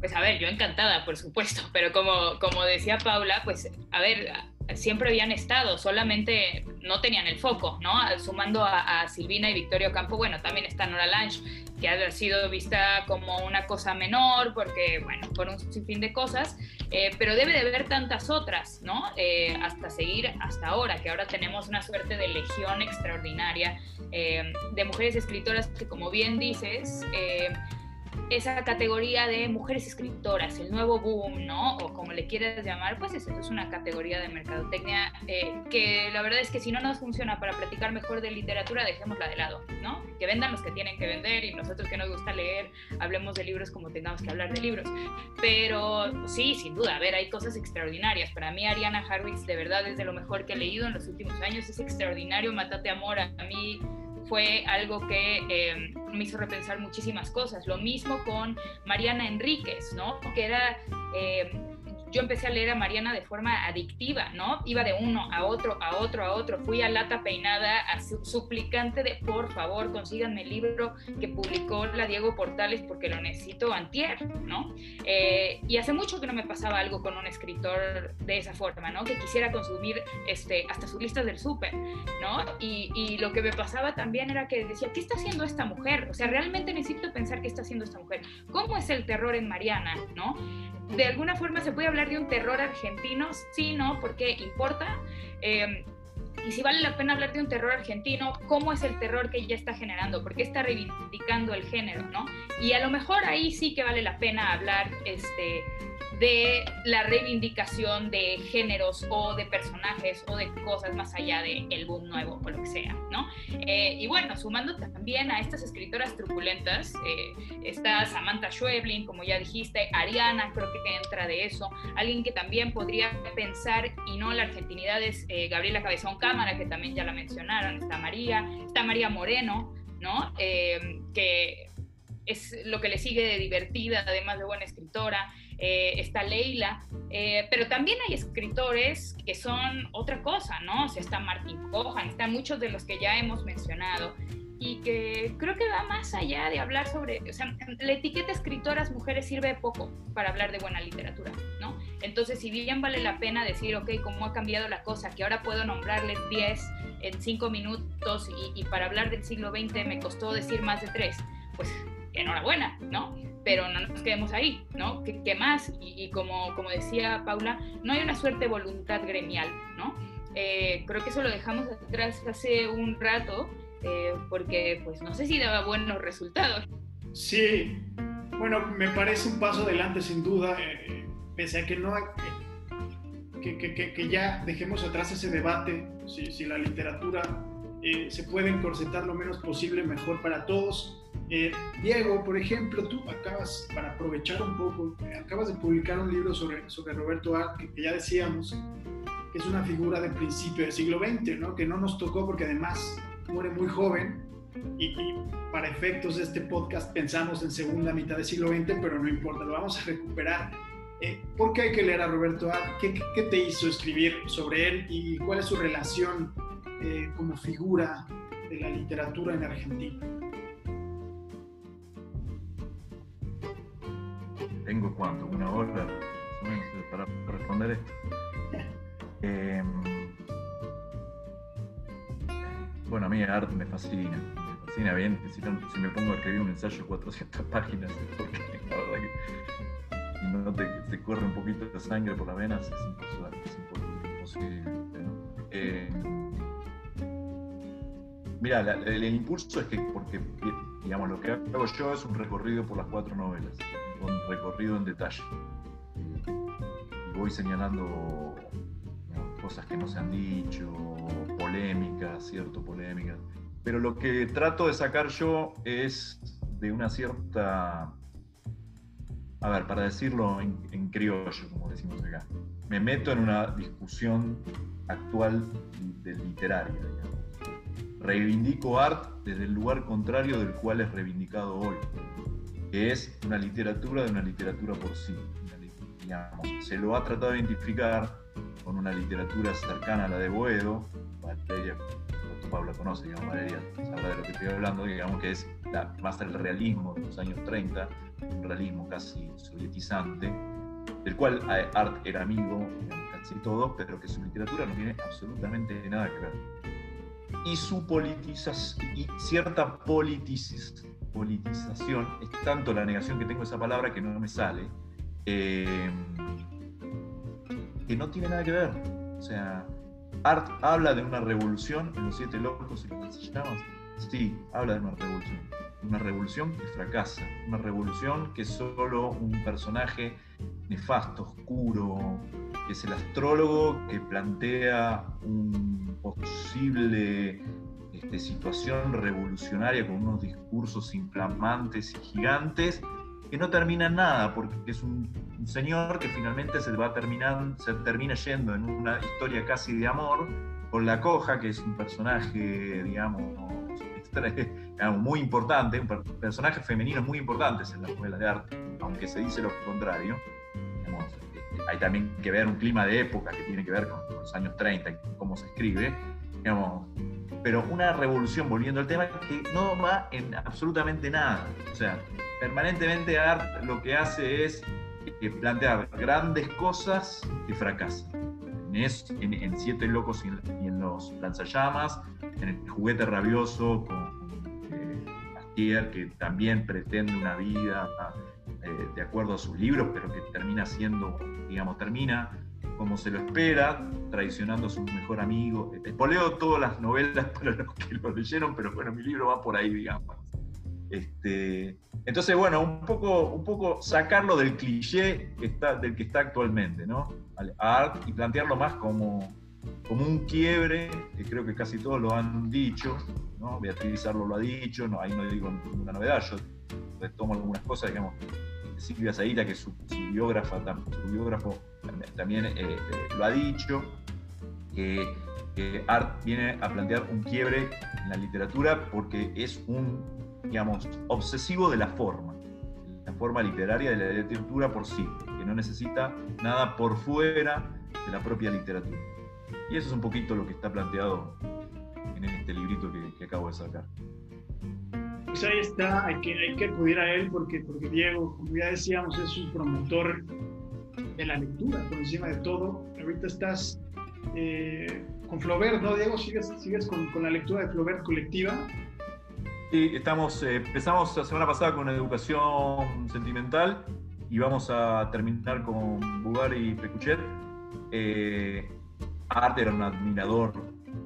Speaker 5: Pues a ver, yo encantada, por supuesto, pero como, como decía Paula, pues a ver, siempre habían estado, solamente no tenían el foco, ¿no? Sumando a, Silvina y Victorio Campo, bueno, también está Nora Lange, que ha sido vista como una cosa menor, porque, bueno, por un sinfín de cosas, eh, pero debe de haber tantas otras, ¿no? Eh, hasta seguir hasta ahora, que ahora tenemos una suerte de legión extraordinaria eh, de mujeres escritoras que, como bien dices, esa categoría de mujeres escritoras, el nuevo boom, ¿no? O como le quieras llamar, pues eso es una categoría de mercadotecnia eh, que la verdad es que si no nos funciona para platicar mejor de literatura, dejémosla de lado, ¿no? Que vendan los que tienen que vender y nosotros que nos gusta leer, hablemos de libros como tengamos que hablar de libros. Pero sí, sin duda, a ver, hay cosas extraordinarias. Para mí Ariana Harwitz de verdad es de lo mejor que he leído en los últimos años, es extraordinario, Matate Amor, a mí fue algo que eh, me hizo repensar muchísimas cosas. Lo mismo con Mariana Enríquez, ¿no? Que era... Eh, yo empecé a leer a Mariana de forma adictiva, ¿no? Iba de uno a otro, a otro, a otro. Fui a lata peinada, a suplicante de, por favor, consíganme el libro que publicó la Diego Portales porque lo necesito antier, ¿no? Eh, y hace mucho que no me pasaba algo con un escritor de esa forma, ¿no? Que quisiera consumir este, hasta sus listas del súper, ¿no? Y, y lo que me pasaba también era que decía, ¿qué está haciendo esta mujer? O sea, realmente necesito pensar qué está haciendo esta mujer. ¿Cómo es el terror en Mariana, ¿no? De alguna forma se puede hablar de un terror argentino, sí, ¿no? Porque importa. Em, y si vale la pena hablar de un terror argentino, ¿cómo es el terror que ella está generando? ¿Por qué está reivindicando el género, no? Y a lo mejor ahí sí que vale la pena hablar este, de la reivindicación de géneros o de personajes o de cosas más allá del el boom nuevo o lo que sea, ¿no? Eh, y bueno, sumando también a estas escritoras truculentas, eh, está Samantha Schweblin, como ya dijiste, Ariana creo que entra de eso, alguien que también podría pensar, y no la argentinidad es eh, Gabriela Cabezón Cámara, que también ya la mencionaron, está María, está María Moreno, ¿no? que es lo que le sigue de divertida, además de buena escritora. Eh, está Leila, eh, pero también hay escritores que son otra cosa, ¿no? O sea, está Martin Cohan, están muchos de los que ya hemos mencionado y que creo que va más allá de hablar sobre, o sea, la etiqueta escritoras mujeres sirve poco para hablar de buena literatura, ¿no? Entonces, si bien vale la pena decir, ok, cómo ha cambiado la cosa, que ahora puedo nombrarles 10 en 5 minutos y, y para hablar del siglo XX me costó decir más de 3, pues enhorabuena, ¿no? Pero no nos quedemos ahí, ¿no? ¿Qué, más? Y, como, como decía Paula, no hay una suerte de voluntad gremial, ¿no? Eh, creo que eso lo dejamos atrás hace un rato, eh, porque pues no sé si daba buenos resultados.
Speaker 2: Sí, bueno, me parece un paso adelante sin duda, eh, pese a que no... Que, que, que, ya dejemos atrás ese debate, si, si la literatura se puede encorsetar lo menos posible, mejor para todos eh, Diego, por ejemplo, tú acabas, para aprovechar un poco, acabas de publicar un libro sobre, sobre Roberto Art, que, ya decíamos que es una figura del principio del siglo XX, ¿no? que no nos tocó porque además muere muy joven y, para efectos de este podcast pensamos en segunda mitad del siglo XX, pero no importa, lo vamos a recuperar. Eh, ¿Por qué hay que leer a Roberto Art? ¿Qué, qué, te hizo escribir sobre él y cuál es su relación eh, como figura de la literatura en Argentina?
Speaker 4: Tengo cuánto, una hora para, responder esto. Em, bueno, a mí el arte me fascina, me fascina bien. Si, si, me pongo a escribir un ensayo de 400 páginas, porque la verdad que no te, corre un poquito de sangre por las venas, es imposible. Es em, mira, el, impulso es que, porque, digamos, lo que hago yo es un recorrido por las cuatro novelas con recorrido en detalle. Y voy señalando cosas que no se han dicho, polémicas, cierto, polémicas. Pero lo que trato de sacar yo es de una cierta, a ver, para decirlo en, criollo, como decimos acá, me meto en una discusión actual de literaria, Reivindico art desde el lugar contrario del cual es reivindicado hoy que es una literatura de una literatura por sí. se lo ha tratado de identificar con una literatura cercana a la de Boedo, Valeria, Pablo conoce, digamos, Valeria sabrá de lo que estoy hablando, digamos que es la, más el realismo de los años 30, un realismo casi sovietizante, del cual Art era amigo, casi todo, pero que su literatura no tiene absolutamente nada que ver. Y su politización, y cierta politización, es tanto la negación que tengo esa palabra que no me sale, eh, que no tiene nada que ver. O sea, Art habla de una revolución en los siete locos y lo que se llama. Sí, habla de una revolución. Una revolución que fracasa. Una revolución que solo un personaje nefasto, oscuro, que es el astrólogo que plantea un posible este, situación revolucionaria con unos discursos inflamantes y gigantes que no terminan nada, porque es un, señor que finalmente se, va terminando, se termina yendo en una historia casi de amor con la coja, que es un personaje, digamos, muy importante, un personaje femenino muy importante en las novelas de arte, aunque se dice lo contrario. Hay también que ver un clima de época que tiene que ver con, los años 30 y cómo se escribe, digamos, pero una revolución, volviendo al tema, que no va en absolutamente nada. O sea, permanentemente Art lo que hace es eh, plantear grandes cosas que fracasan. En, en, Siete Locos y en, Los Lanzallamas, en El Juguete Rabioso con eh, Astier, que también pretende una vida eh, de acuerdo a sus libros, pero que termina siendo, digamos, termina como se lo espera, traicionando a su mejor amigo. Espoleo todas las novelas para los que lo leyeron, pero bueno, mi libro va por ahí, digamos. Este, entonces, bueno, un poco, un poco sacarlo del cliché que está, del que está actualmente, ¿no? Art y plantearlo más como, como un quiebre, que creo que casi todos lo han dicho, ¿no? Beatriz Arlo lo ha dicho, no, ahí no digo ninguna novedad, yo retomo algunas cosas, digamos, Silvia Zaira, que es su, biógrafa, su biógrafo también eh, eh, lo ha dicho, que, que Art viene a plantear un quiebre en la literatura porque es un digamos, obsesivo de la forma, la forma literaria de la literatura por sí, que no necesita nada por fuera de la propia literatura. Y eso es un poquito lo que está planteado en este librito que, acabo de sacar.
Speaker 2: Pues ahí está, hay que, hay que acudir a él porque, porque Diego, como ya decíamos, es un promotor de la lectura por encima de todo. Ahorita estás eh, con Flaubert, ¿no, Diego? ¿Sigues, sigues con, con, la lectura de Flaubert colectiva?
Speaker 4: Sí, estamos, eh, empezamos la semana pasada con educación sentimental y vamos a terminar con Bugar y Pecuchet. Eh, era un admirador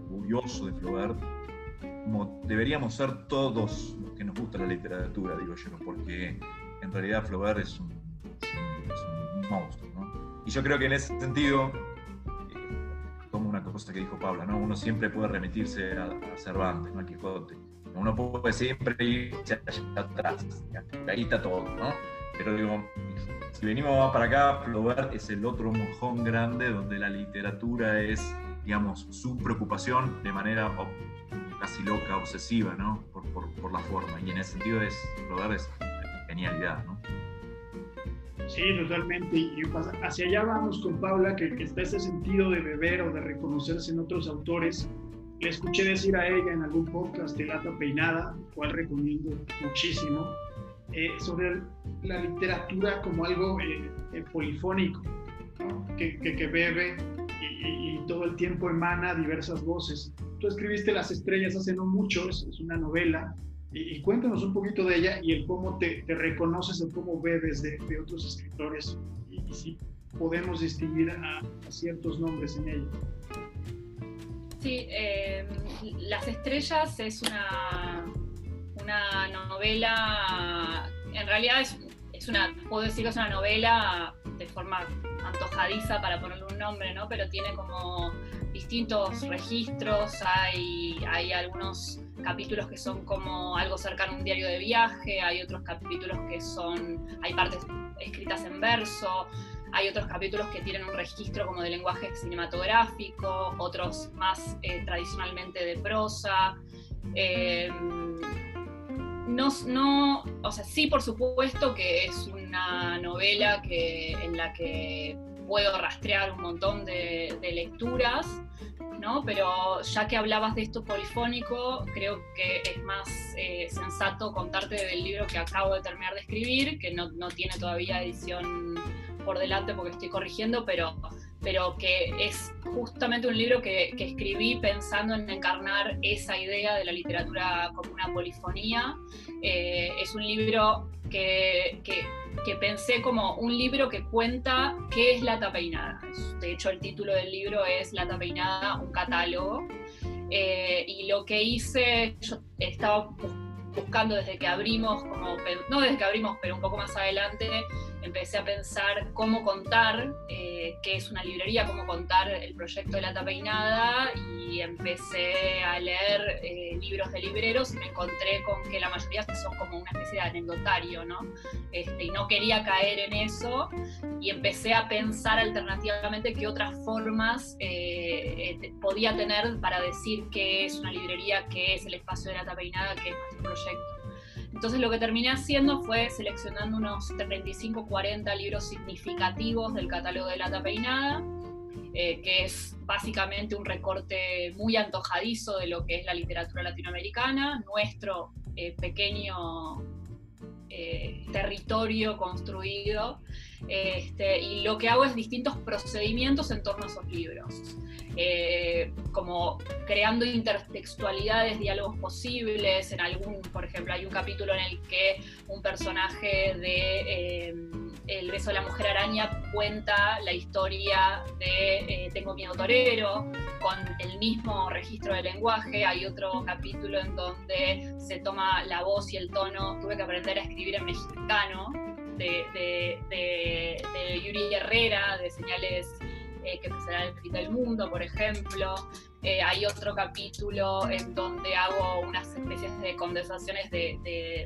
Speaker 4: orgulloso de Flaubert, como deberíamos ser todos los que nos gusta la literatura, digo yo, porque en realidad Flaubert es un, monstruo. ¿no? Y yo creo que en ese sentido, eh, como una cosa que dijo Pablo, ¿no? uno siempre puede remitirse a, a Cervantes, ¿no? a Quijote uno puede siempre irse atrás, ahí está todo, ¿no? Pero digo, si venimos para acá, Flaubert es el otro mojón grande donde la literatura es, digamos, su preocupación de manera casi loca, obsesiva, ¿no? Por, por, la forma. Y en ese sentido es, Flaubert es genialidad, ¿no?
Speaker 2: Sí, totalmente. Y hacia allá vamos con Paula, que, que está ese sentido de beber o de reconocerse en otros autores le escuché decir a ella en algún podcast de Lata Peinada, cual recomiendo muchísimo, eh, sobre la literatura como algo eh, eh, polifónico, que, que, bebe y, todo el tiempo emana diversas voces. Tú escribiste Las Estrellas hace no mucho, es, una novela, y, cuéntanos un poquito de ella y el cómo te, te reconoces o cómo bebes de, de otros escritores y, si podemos distinguir a, a ciertos nombres en ella.
Speaker 3: Sí, em, Las Estrellas es una, una novela, en realidad es, una, puedo decir que es una novela de forma antojadiza para ponerle un nombre, ¿no? Pero tiene como distintos registros, hay, hay algunos capítulos que son como algo cercano a un diario de viaje, hay otros capítulos que son, hay partes escritas en verso, hay otros capítulos que tienen un registro como de lenguaje cinematográfico, otros más eh, tradicionalmente de prosa. Em, no, no, o sea, sí, por supuesto que es una novela que, en la que puedo rastrear un montón de, lecturas, ¿no? Pero ya que hablabas de esto polifónico, creo que es más eh, sensato contarte del libro que acabo de terminar de escribir, que no, no tiene todavía edición por delante porque estoy corrigiendo, pero, pero que es justamente un libro que, escribí pensando en encarnar esa idea de la literatura como una polifonía. Eh, es un libro que, que, pensé como un libro que cuenta qué es la tapeinada. De hecho, el título del libro es La tapeinada, un catálogo. Eh, y lo que hice, yo estaba buscando desde que abrimos, como, no desde que abrimos, pero un poco más adelante, empecé a pensar cómo contar eh, qué es una librería, cómo contar el proyecto de la tapeinada y empecé a leer eh, libros de libreros y me encontré con que la mayoría son como una especie de anecdotario, ¿no? Este, y no quería caer en eso y empecé a pensar alternativamente qué otras formas eh, podía tener para decir qué es una librería, qué es el espacio de la tapeinada, qué es nuestro proyecto. Entonces lo que terminé haciendo fue seleccionando unos 35, 40 libros significativos del catálogo de Lata Peinada, eh, que es básicamente un recorte muy antojadizo de lo que es la literatura latinoamericana, nuestro eh, pequeño eh, territorio construido. Este, y lo que hago es distintos procedimientos en torno a esos libros. Eh, como creando intertextualidades, diálogos posibles. En algún, por ejemplo, hay un capítulo en el que un personaje de eh, El beso de la mujer araña cuenta la historia de eh, Tengo miedo torero, con el mismo registro de lenguaje. Hay otro capítulo en donde se toma la voz y el tono. Tuve que aprender a escribir en mexicano. De, Yuri Herrera, de señales eh, que será el fin del mundo, por ejemplo. Eh, hay otro capítulo en donde hago unas especies de condensaciones de,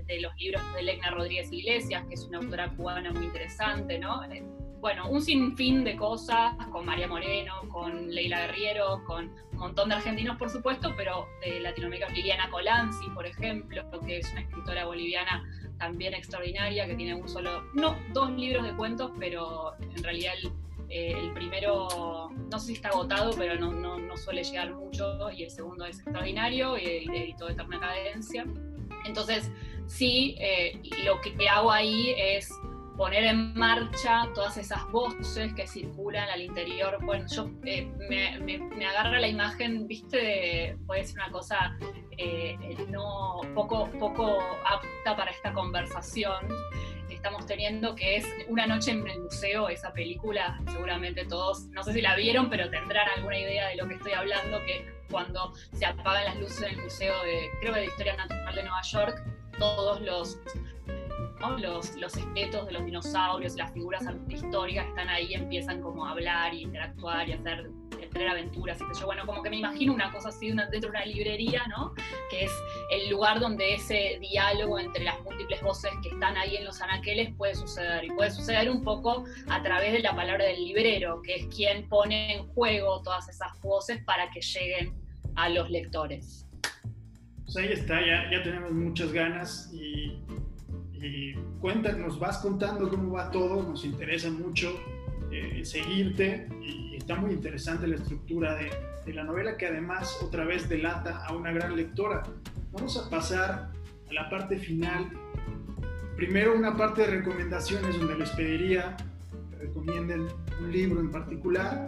Speaker 3: de, los libros de Legna Rodríguez Iglesias, que es una autora cubana muy interesante, ¿no? Eh, bueno, un sinfín de cosas con María Moreno, con Leila Guerriero, con un montón de argentinos, por supuesto, pero de Latinoamérica, Liliana Colanzi, por ejemplo, que es una escritora boliviana también extraordinaria, que tiene un solo, no, dos libros de cuentos, pero en realidad el eh, el primero, no sé si está agotado, pero no, no, suele llegar mucho, y el segundo es extraordinario, y, editó Eterna Cadencia. Entonces, sí, eh, lo que hago ahí es poner en marcha todas esas voces que circulan al interior. Bueno, yo eh, me, me, agarra la imagen, viste, puede ser una cosa no poco, poco apta para esta conversación, estamos teniendo, que es Una noche en el museo, esa película, seguramente todos, no sé si la vieron, pero tendrán alguna idea de lo que estoy hablando, que cuando se apagan las luces en el museo de, creo que de Historia Natural de Nueva York, todos los los, los esqueletos de los dinosaurios, las figuras históricas están ahí, empiezan como a hablar y interactuar y hacer tener aventuras, y yo, bueno, como que me imagino una cosa así dentro de una librería, ¿no? Que es el lugar donde ese diálogo entre las múltiples voces que están ahí en los anaqueles puede suceder, y puede suceder un poco a través de la palabra del librero, que es quien pone en juego todas esas voces para que lleguen a los lectores.
Speaker 2: Pues ahí está, ya tenemos muchas ganas y, y cuéntanos, nos vas contando cómo va todo, nos interesa mucho eh, seguirte y está muy interesante la estructura de, de, la novela que además otra vez delata a una gran lectora. Vamos a pasar a la parte final. Primero una parte de recomendaciones donde les pediría que recomienden un libro en particular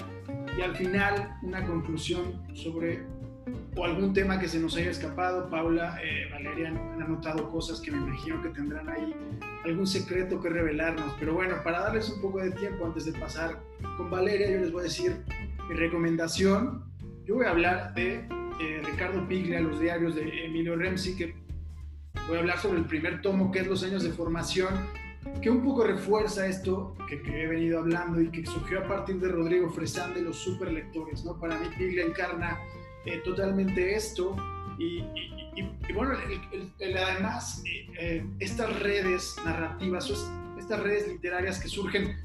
Speaker 2: y al final una conclusión sobre o algún tema que se nos haya escapado. Paula, eh, Valeria han anotado cosas que me imagino que tendrán ahí algún secreto que revelarnos. Pero bueno, para darles un poco de tiempo antes de pasar con Valeria, yo les voy a decir mi recomendación. Yo voy a hablar de eh, Ricardo Piglia, los diarios de Emilio Remsi, que voy a hablar sobre el primer tomo, que es Los años de formación, que un poco refuerza esto que, que he venido hablando y que surgió a partir de Rodrigo Fresán de los superlectores. ¿no? Para mí Piglia encarna eh, totalmente esto. Y, bueno, además, eh, eh, estas redes narrativas, estas redes literarias que surgen,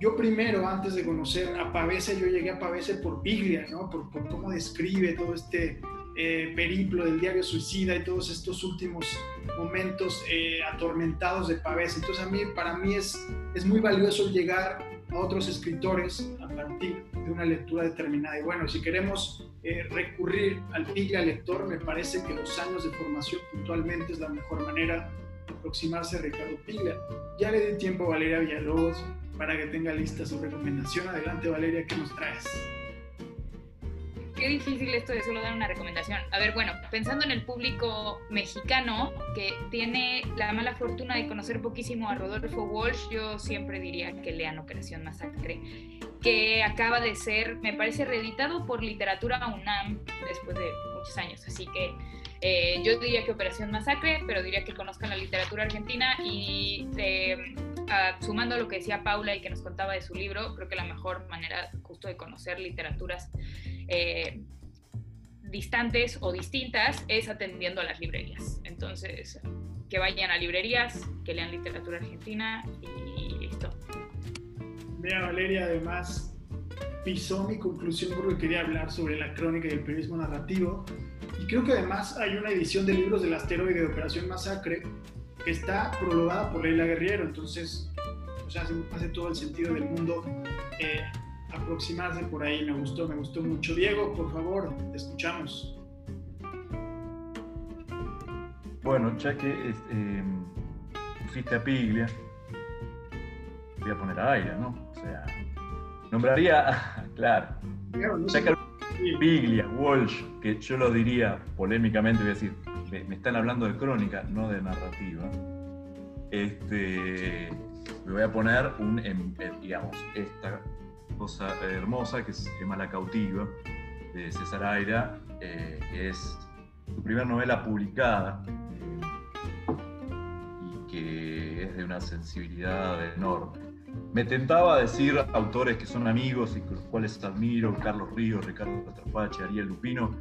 Speaker 2: yo primero, antes de conocer a Pavese, yo llegué a Pavese por Biglia, ¿no? por, por cómo describe todo este periplo del diario suicida y todos estos últimos momentos atormentados de Pavese. Entonces a mí, para mí es, es muy valioso llegar a otros escritores a partir de una lectura determinada. Y bueno, si queremos eh, recurrir al piglia lector, me parece que los años de formación puntualmente es la mejor manera de aproximarse a Ricardo Piglia. Ya le di tiempo a Valeria Villalobos para que tenga lista su recomendación. Adelante Valeria, ¿qué nos traes?
Speaker 5: Qué difícil esto de solo dar una recomendación. A ver, bueno, pensando en el público mexicano que tiene la mala fortuna de conocer poquísimo a Rodolfo Walsh, yo siempre diría que lean Operación Masacre, que acaba de ser, me parece, reeditado por Literatura UNAM después de muchos años. Así que eh, yo diría que Operación Masacre, pero diría que conozcan la literatura argentina y eh, sumando a lo que decía Paula y que nos contaba de su libro, creo que la mejor manera justo de conocer literaturas eh, distantes o distintas es atendiendo a las librerías. Entonces, que vayan a librerías, que lean literatura argentina y listo.
Speaker 2: Mira, Valeria, además, pisó mi conclusión porque quería hablar sobre la crónica y el periodismo narrativo. Creo que además hay una edición de libros del asteroide de Operación Masacre que está prologada por Leila Guerriero. Entonces, pues hace, hace, todo el sentido del mundo eh, aproximarse por ahí. Me gustó, me gustó mucho. Diego, por favor, te escuchamos.
Speaker 4: Bueno, ya que eh, pusiste a Piglia, voy a poner a Aira, ¿no? O sea, nombraría, claro, ya que Piglia, Walsh, que yo lo diría polémicamente, voy a decir, me, están hablando de crónica, no de narrativa. Este, me voy a poner un, digamos, esta cosa hermosa que se llama La cautiva, de César Aira, eh, que es su primera novela publicada y que es de una sensibilidad enorme. Me tentaba decir autores que son amigos y con los cuales admiro, Carlos Ríos, Ricardo Trapache, Ariel Lupino,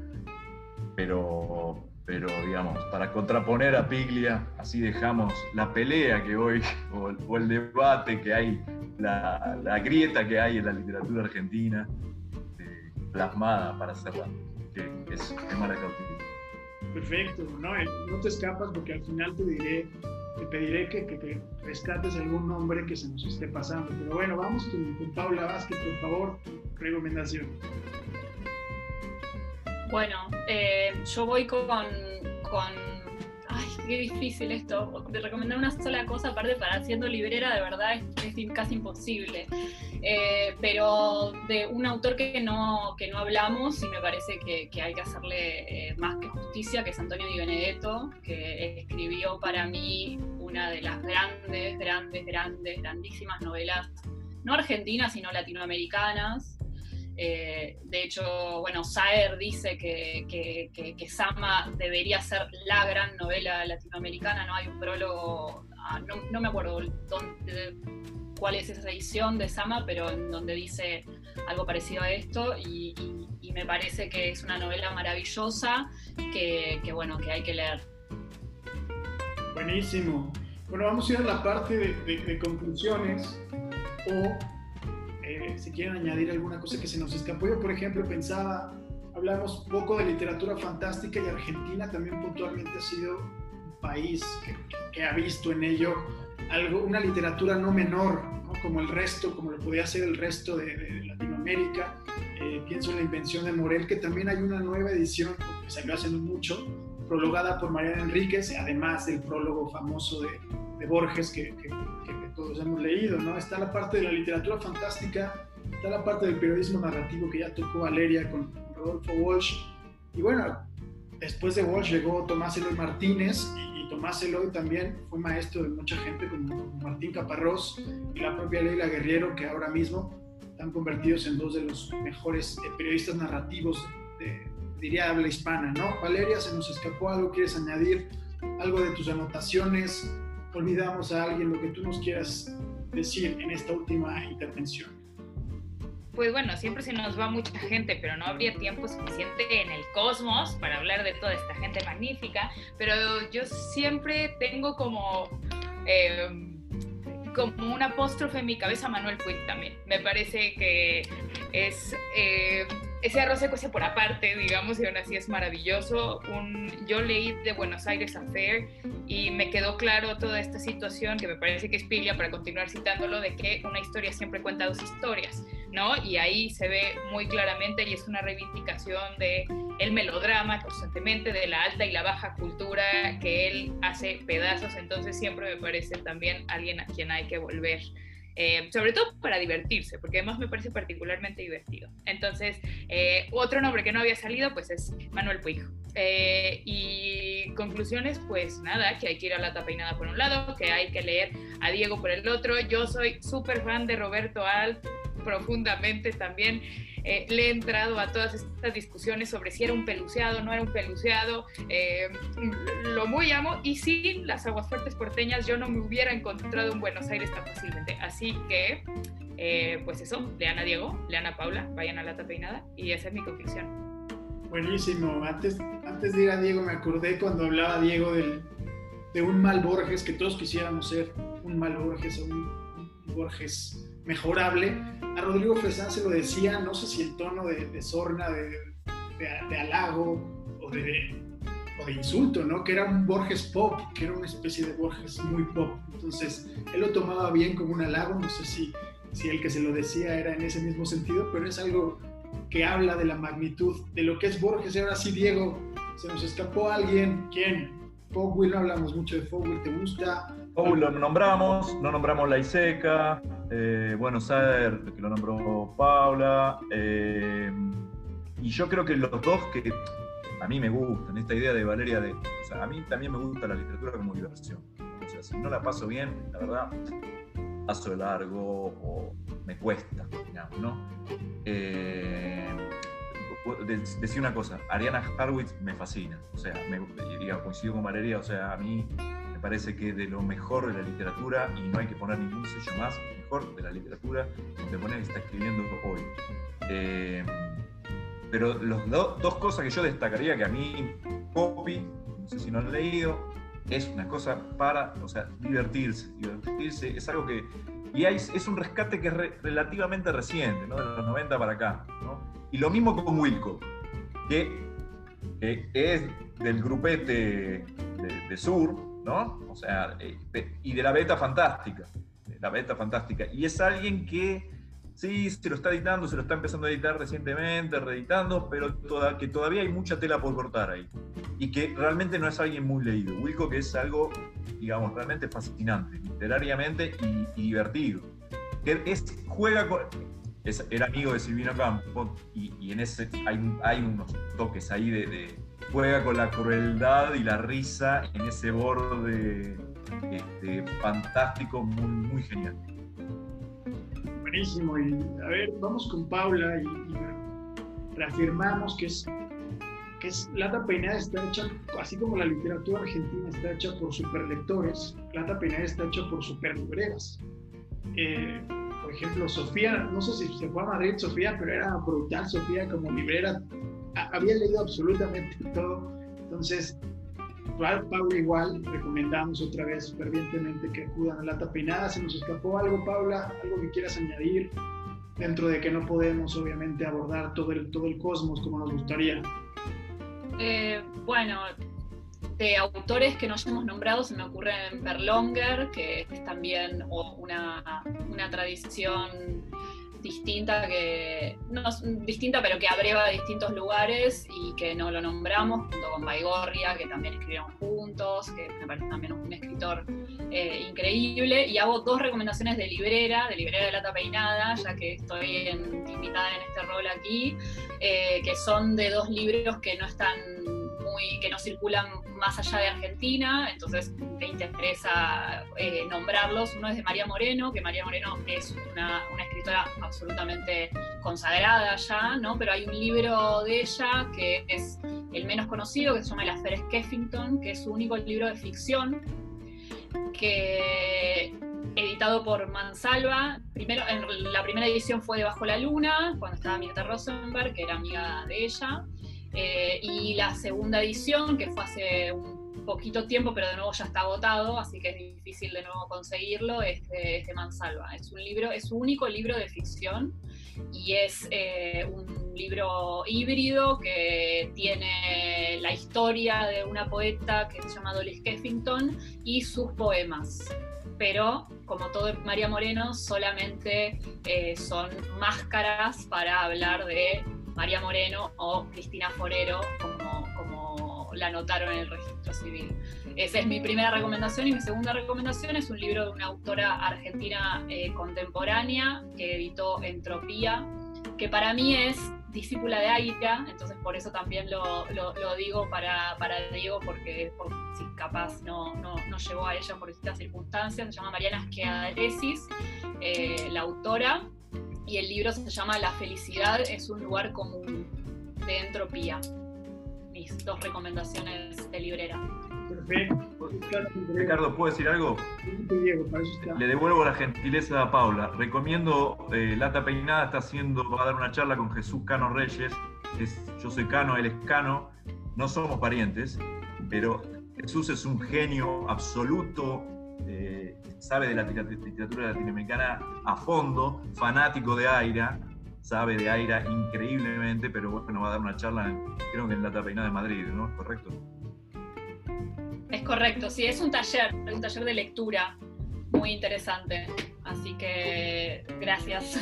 Speaker 4: pero, pero digamos, para contraponer a Piglia, así dejamos la pelea que hoy, o, el debate que hay, la, grieta que hay en la literatura argentina, eh, plasmada para cerrar, que, es, es
Speaker 2: Perfecto, no, no te escapas porque al final te diré, te pediré que, que, rescates algún nombre que se nos esté pasando. Pero bueno, vamos con, Paula Vázquez, por favor, recomendación.
Speaker 3: Bueno, eh, yo voy con, con qué difícil esto, de recomendar una sola cosa, aparte para siendo librera de verdad es, casi imposible. Eh, pero de un autor que no, que no hablamos y me parece que, hay que hacerle eh, más que justicia, que es Antonio Di Benedetto, que escribió para mí una de las grandes, grandes, grandes, grandísimas novelas, no argentinas, sino latinoamericanas, eh, de hecho, bueno, Saer dice que, que, Sama debería ser la gran novela latinoamericana, ¿no? Hay un prólogo, ah, no, me acuerdo dónde, cuál es esa edición de Sama, pero en donde dice algo parecido a esto y, me parece que es una novela maravillosa que, bueno, que hay que leer.
Speaker 2: Buenísimo. Bueno, vamos a ir a la parte de, de conclusiones o eh, si quieren añadir alguna cosa que se nos escapó. Yo, por ejemplo, pensaba, hablamos poco de literatura fantástica y Argentina también puntualmente ha sido un país que, ha visto en ello algo, una literatura no menor, como el resto, como lo podía ser el resto de, Latinoamérica. Eh, pienso en la invención de Morel, que también hay una nueva edición que salió hace mucho, prologada por Mariana Enríquez, además del prólogo famoso de, de Borges que, que, todos hemos leído, ¿no? Está la parte de la literatura fantástica, está la parte del periodismo narrativo que ya tocó Valeria con, Rodolfo Walsh, y bueno, después de Walsh llegó Tomás Eloy Martínez, y, Tomás Eloy también fue maestro de mucha gente como, Martín Caparrós y la propia Leila Guerriero, que ahora mismo están convertidos en dos de los mejores eh, periodistas narrativos de, diría, habla hispana, ¿no? Valeria, se nos escapó algo, ¿quieres añadir algo de tus anotaciones? Olvidamos a alguien, lo que tú nos quieras decir en esta última intervención.
Speaker 5: Pues bueno, siempre se nos va mucha gente, pero no habría tiempo suficiente en el cosmos para hablar de toda esta gente magnífica, pero yo siempre tengo como... Eh, como un apóstrofe en mi cabeza Manuel Puig también. Me parece que es eh, ese arroz se cuece por aparte, digamos, y aún así es maravilloso. Un, yo leí de Buenos Aires Affair y me quedó claro toda esta situación que me parece que es pilla para continuar citándolo de que una historia siempre cuenta dos historias, ¿no? Y ahí se ve muy claramente y es una reivindicación de el melodrama constantemente, de la alta y la baja cultura que él hace pedazos, entonces siempre me parece también alguien a quien hay que volver eh, sobre todo para divertirse, porque además me parece particularmente divertido. Entonces, eh, otro nombre que no había salido, pues es Manuel Puig. Eh, y conclusiones, pues nada, que hay que ir a la tapeinada por un lado, que hay que leer a Diego por el otro. Yo soy súper fan de Roberto Alt, profundamente también. Eh, le he entrado a todas estas discusiones sobre si era un peluceado, no era un peluceado, eh, lo muy amo y sin las aguas fuertes porteñas yo no me hubiera encontrado en Buenos Aires tan fácilmente. Así que, eh, pues eso, lean a Diego, lean a Paula, vayan a la peinada y esa es mi conclusión.
Speaker 2: Buenísimo. Antes, antes de ir a Diego, me acordé cuando hablaba Diego del, de un mal Borges, que todos quisiéramos ser un mal Borges o un Borges mejorable. A Rodrigo Fresán se lo decía, no sé si el tono de, sorna, de, de, halago o de, o de insulto, ¿no? Que era un Borges pop, que era una especie de Borges muy pop. Entonces, él lo tomaba bien como un halago, no sé si, si el que se lo decía era en ese mismo sentido, pero es algo que habla de la magnitud de lo que es Borges. Y ahora sí, Diego, se nos escapó alguien. ¿Quién? Fogwill, no hablamos mucho de Fogwill, ¿te gusta?
Speaker 4: Fogwill lo nombramos, no nombramos La Iseca, eh, bueno, Sader, que lo nombró Paula, eh, y yo creo que los dos que a mí me gustan, esta idea de Valeria de, a mí también me gusta la literatura como diversión, o sea, si no la paso bien, la verdad, paso de largo o me cuesta, digamos, ¿no? Eh, decir una cosa, Ariana Harwitz me fascina, o sea, me, digamos, coincido con Valeria, o sea, a mí parece que de lo mejor de la literatura, y no hay que poner ningún sello más, mejor de la literatura contemporánea que está escribiendo hoy. Eh, pero los dos cosas que yo destacaría que a mí, Copy, no sé si no han leído, es una cosa para, o sea, divertirse. Divertirse es algo que. Y es un rescate que es relativamente reciente, ¿no? De los 90 para acá, ¿no? Y lo mismo con Wilco, que, es del grupete de, Sur, ¿no? O sea, eh, y de la beta fantástica. La beta fantástica. Y es alguien que sí, se lo está editando, se lo está empezando a editar recientemente, reeditando, pero que todavía hay mucha tela por cortar ahí. Y que realmente no es alguien muy leído. Wilco que es algo, digamos, realmente fascinante, literariamente y, divertido. Que es, juega con... Es, era amigo de Silvino Campo y, en ese hay, hay, unos toques ahí de, juega con la crueldad y la risa en ese borde este, fantástico, muy, muy genial.
Speaker 2: Buenísimo. Y a ver, vamos con Paula y, reafirmamos que es que es Lata Peinada está hecha, así como la literatura argentina está hecha por superlectores, Lata Peinada está hecha por superlibreras. Eh, por ejemplo, Sofía, no sé si se fue a Madrid Sofía, pero era brutal Sofía como librera, había leído absolutamente todo. Entonces, Paula igual, recomendamos otra vez fervientemente que acudan a Lata Peinada. ¿Se nos escapó algo, Paula? ¿Algo que quieras añadir? Dentro de que no podemos, obviamente, abordar todo el, todo el cosmos como nos gustaría.
Speaker 3: Eh, bueno, de autores que no hemos nombrado, se me ocurre en Perlonger, que es también una, una tradición distinta que no distinta pero que abreva distintos lugares y que no lo nombramos junto con Baigorria que también escribieron juntos que me parece también un escritor eh, increíble. Y hago dos recomendaciones de librera de librera de lata peinada ya que estoy invitada en este rol aquí eh, que son de dos libros que no están que no circulan más allá de Argentina, entonces te interesa eh, nombrarlos. Uno es de María Moreno, que María Moreno es una, escritora absolutamente consagrada ya, ¿no? Pero hay un libro de ella que es el menos conocido, que se llama El Afer Skeffington, que es su único libro de ficción, que editado por Mansalva. Primero, en la primera edición fue de Bajo la Luna, cuando estaba Mirta Rosenberg, que era amiga de ella. Eh, y la segunda edición, que fue hace un poquito tiempo, pero de nuevo ya está agotado, así que es difícil de nuevo conseguirlo, es de, Mansalva. Es un libro, es su único libro de ficción y es eh, un libro híbrido que tiene la historia de una poeta que se llama Dolly Skeffington y sus poemas pero como todo María Moreno, solamente eh, son máscaras para hablar de María Moreno o Cristina Forero, como, como la anotaron en el registro civil. Esa es mi primera recomendación y mi segunda recomendación es un libro de una autora argentina eh, contemporánea que editó Entropía, que para mí es discípula de Aida, entonces por eso también lo, lo, digo para, para, Diego, porque si capaz no, no, no, llegó a ella por distintas circunstancias, se llama Mariana Schiaresis, eh, la autora, y el libro se llama La felicidad es un lugar común de entropía. Mis dos recomendaciones de librera.
Speaker 2: Perfecto.
Speaker 4: Ricardo, ¿puedo decir algo? Le devuelvo la gentileza a Paula. Recomiendo eh, Lata Peinada, está haciendo, va a dar una charla con Jesús Cano Reyes. yo soy Cano, él es Cano. No somos parientes, pero Jesús es un genio absoluto eh, sabe de la literatura latinoamericana a fondo, fanático de Aira, sabe de Aira increíblemente, pero bueno, va a dar una charla, creo que en la Reina de Madrid, ¿no? ¿Correcto?
Speaker 3: Es correcto, sí, es un taller, un taller de lectura muy interesante. Así que gracias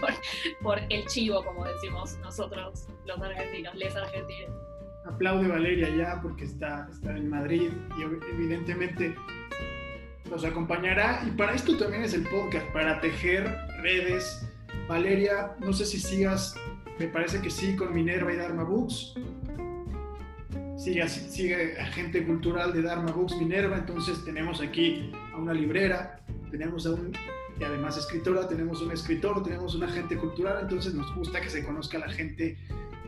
Speaker 3: por, el chivo, como decimos nosotros los argentinos, les argentinos.
Speaker 2: Aplaude Valeria ya porque está, está en Madrid y evidentemente nos acompañará. Y para esto también es el podcast, para tejer redes. Valeria, no sé si sigas, me parece que sí, con Minerva y Dharma Books. Sigue, sigue agente cultural de Dharma Books Minerva, entonces tenemos aquí a una librera, tenemos a un, y además escritora, tenemos un escritor, tenemos un agente cultural, entonces nos gusta que se conozca la gente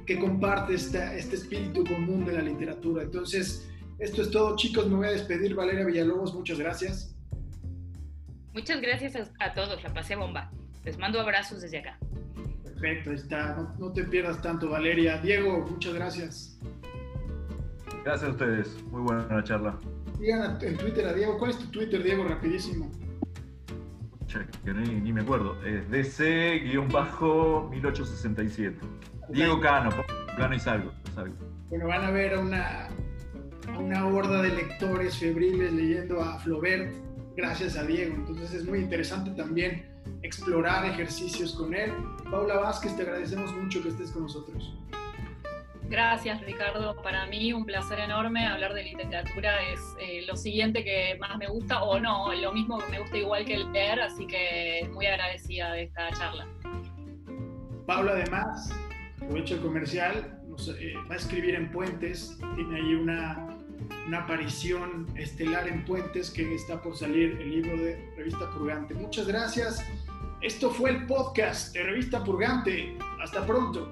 Speaker 2: que comparte esta, este espíritu común de la literatura. Entonces, esto es todo, chicos. Me voy a despedir. Valeria Villalobos, muchas gracias.
Speaker 5: Muchas gracias a, todos. La pasé bomba. Les mando abrazos desde acá.
Speaker 2: Perfecto, está. No, no, te pierdas tanto, Valeria. Diego, muchas gracias.
Speaker 4: Gracias a ustedes. Muy buena la charla.
Speaker 2: Digan en Twitter a Diego. ¿Cuál es tu Twitter, Diego? Rapidísimo.
Speaker 4: Que ni, ni, me acuerdo. Es DC-1867. Diego Cano, Cano y salgo, salgo.
Speaker 2: Bueno, van a ver a una, una horda de lectores febriles leyendo a Flaubert gracias a Diego. Entonces es muy interesante también explorar ejercicios con él. Paula Vázquez, te agradecemos mucho que estés con nosotros.
Speaker 3: Gracias, Ricardo. Para mí un placer enorme hablar de literatura. Es eh, lo siguiente que más me gusta, o no, lo mismo que me gusta igual que leer, así que muy agradecida de esta charla.
Speaker 2: Pablo, además, aprovecho el comercial, eh, va a escribir en Puentes, tiene ahí una, una aparición estelar en Puentes que está por salir el libro de Revista Purgante. Muchas gracias. Esto fue el podcast de Revista Purgante. Hasta pronto.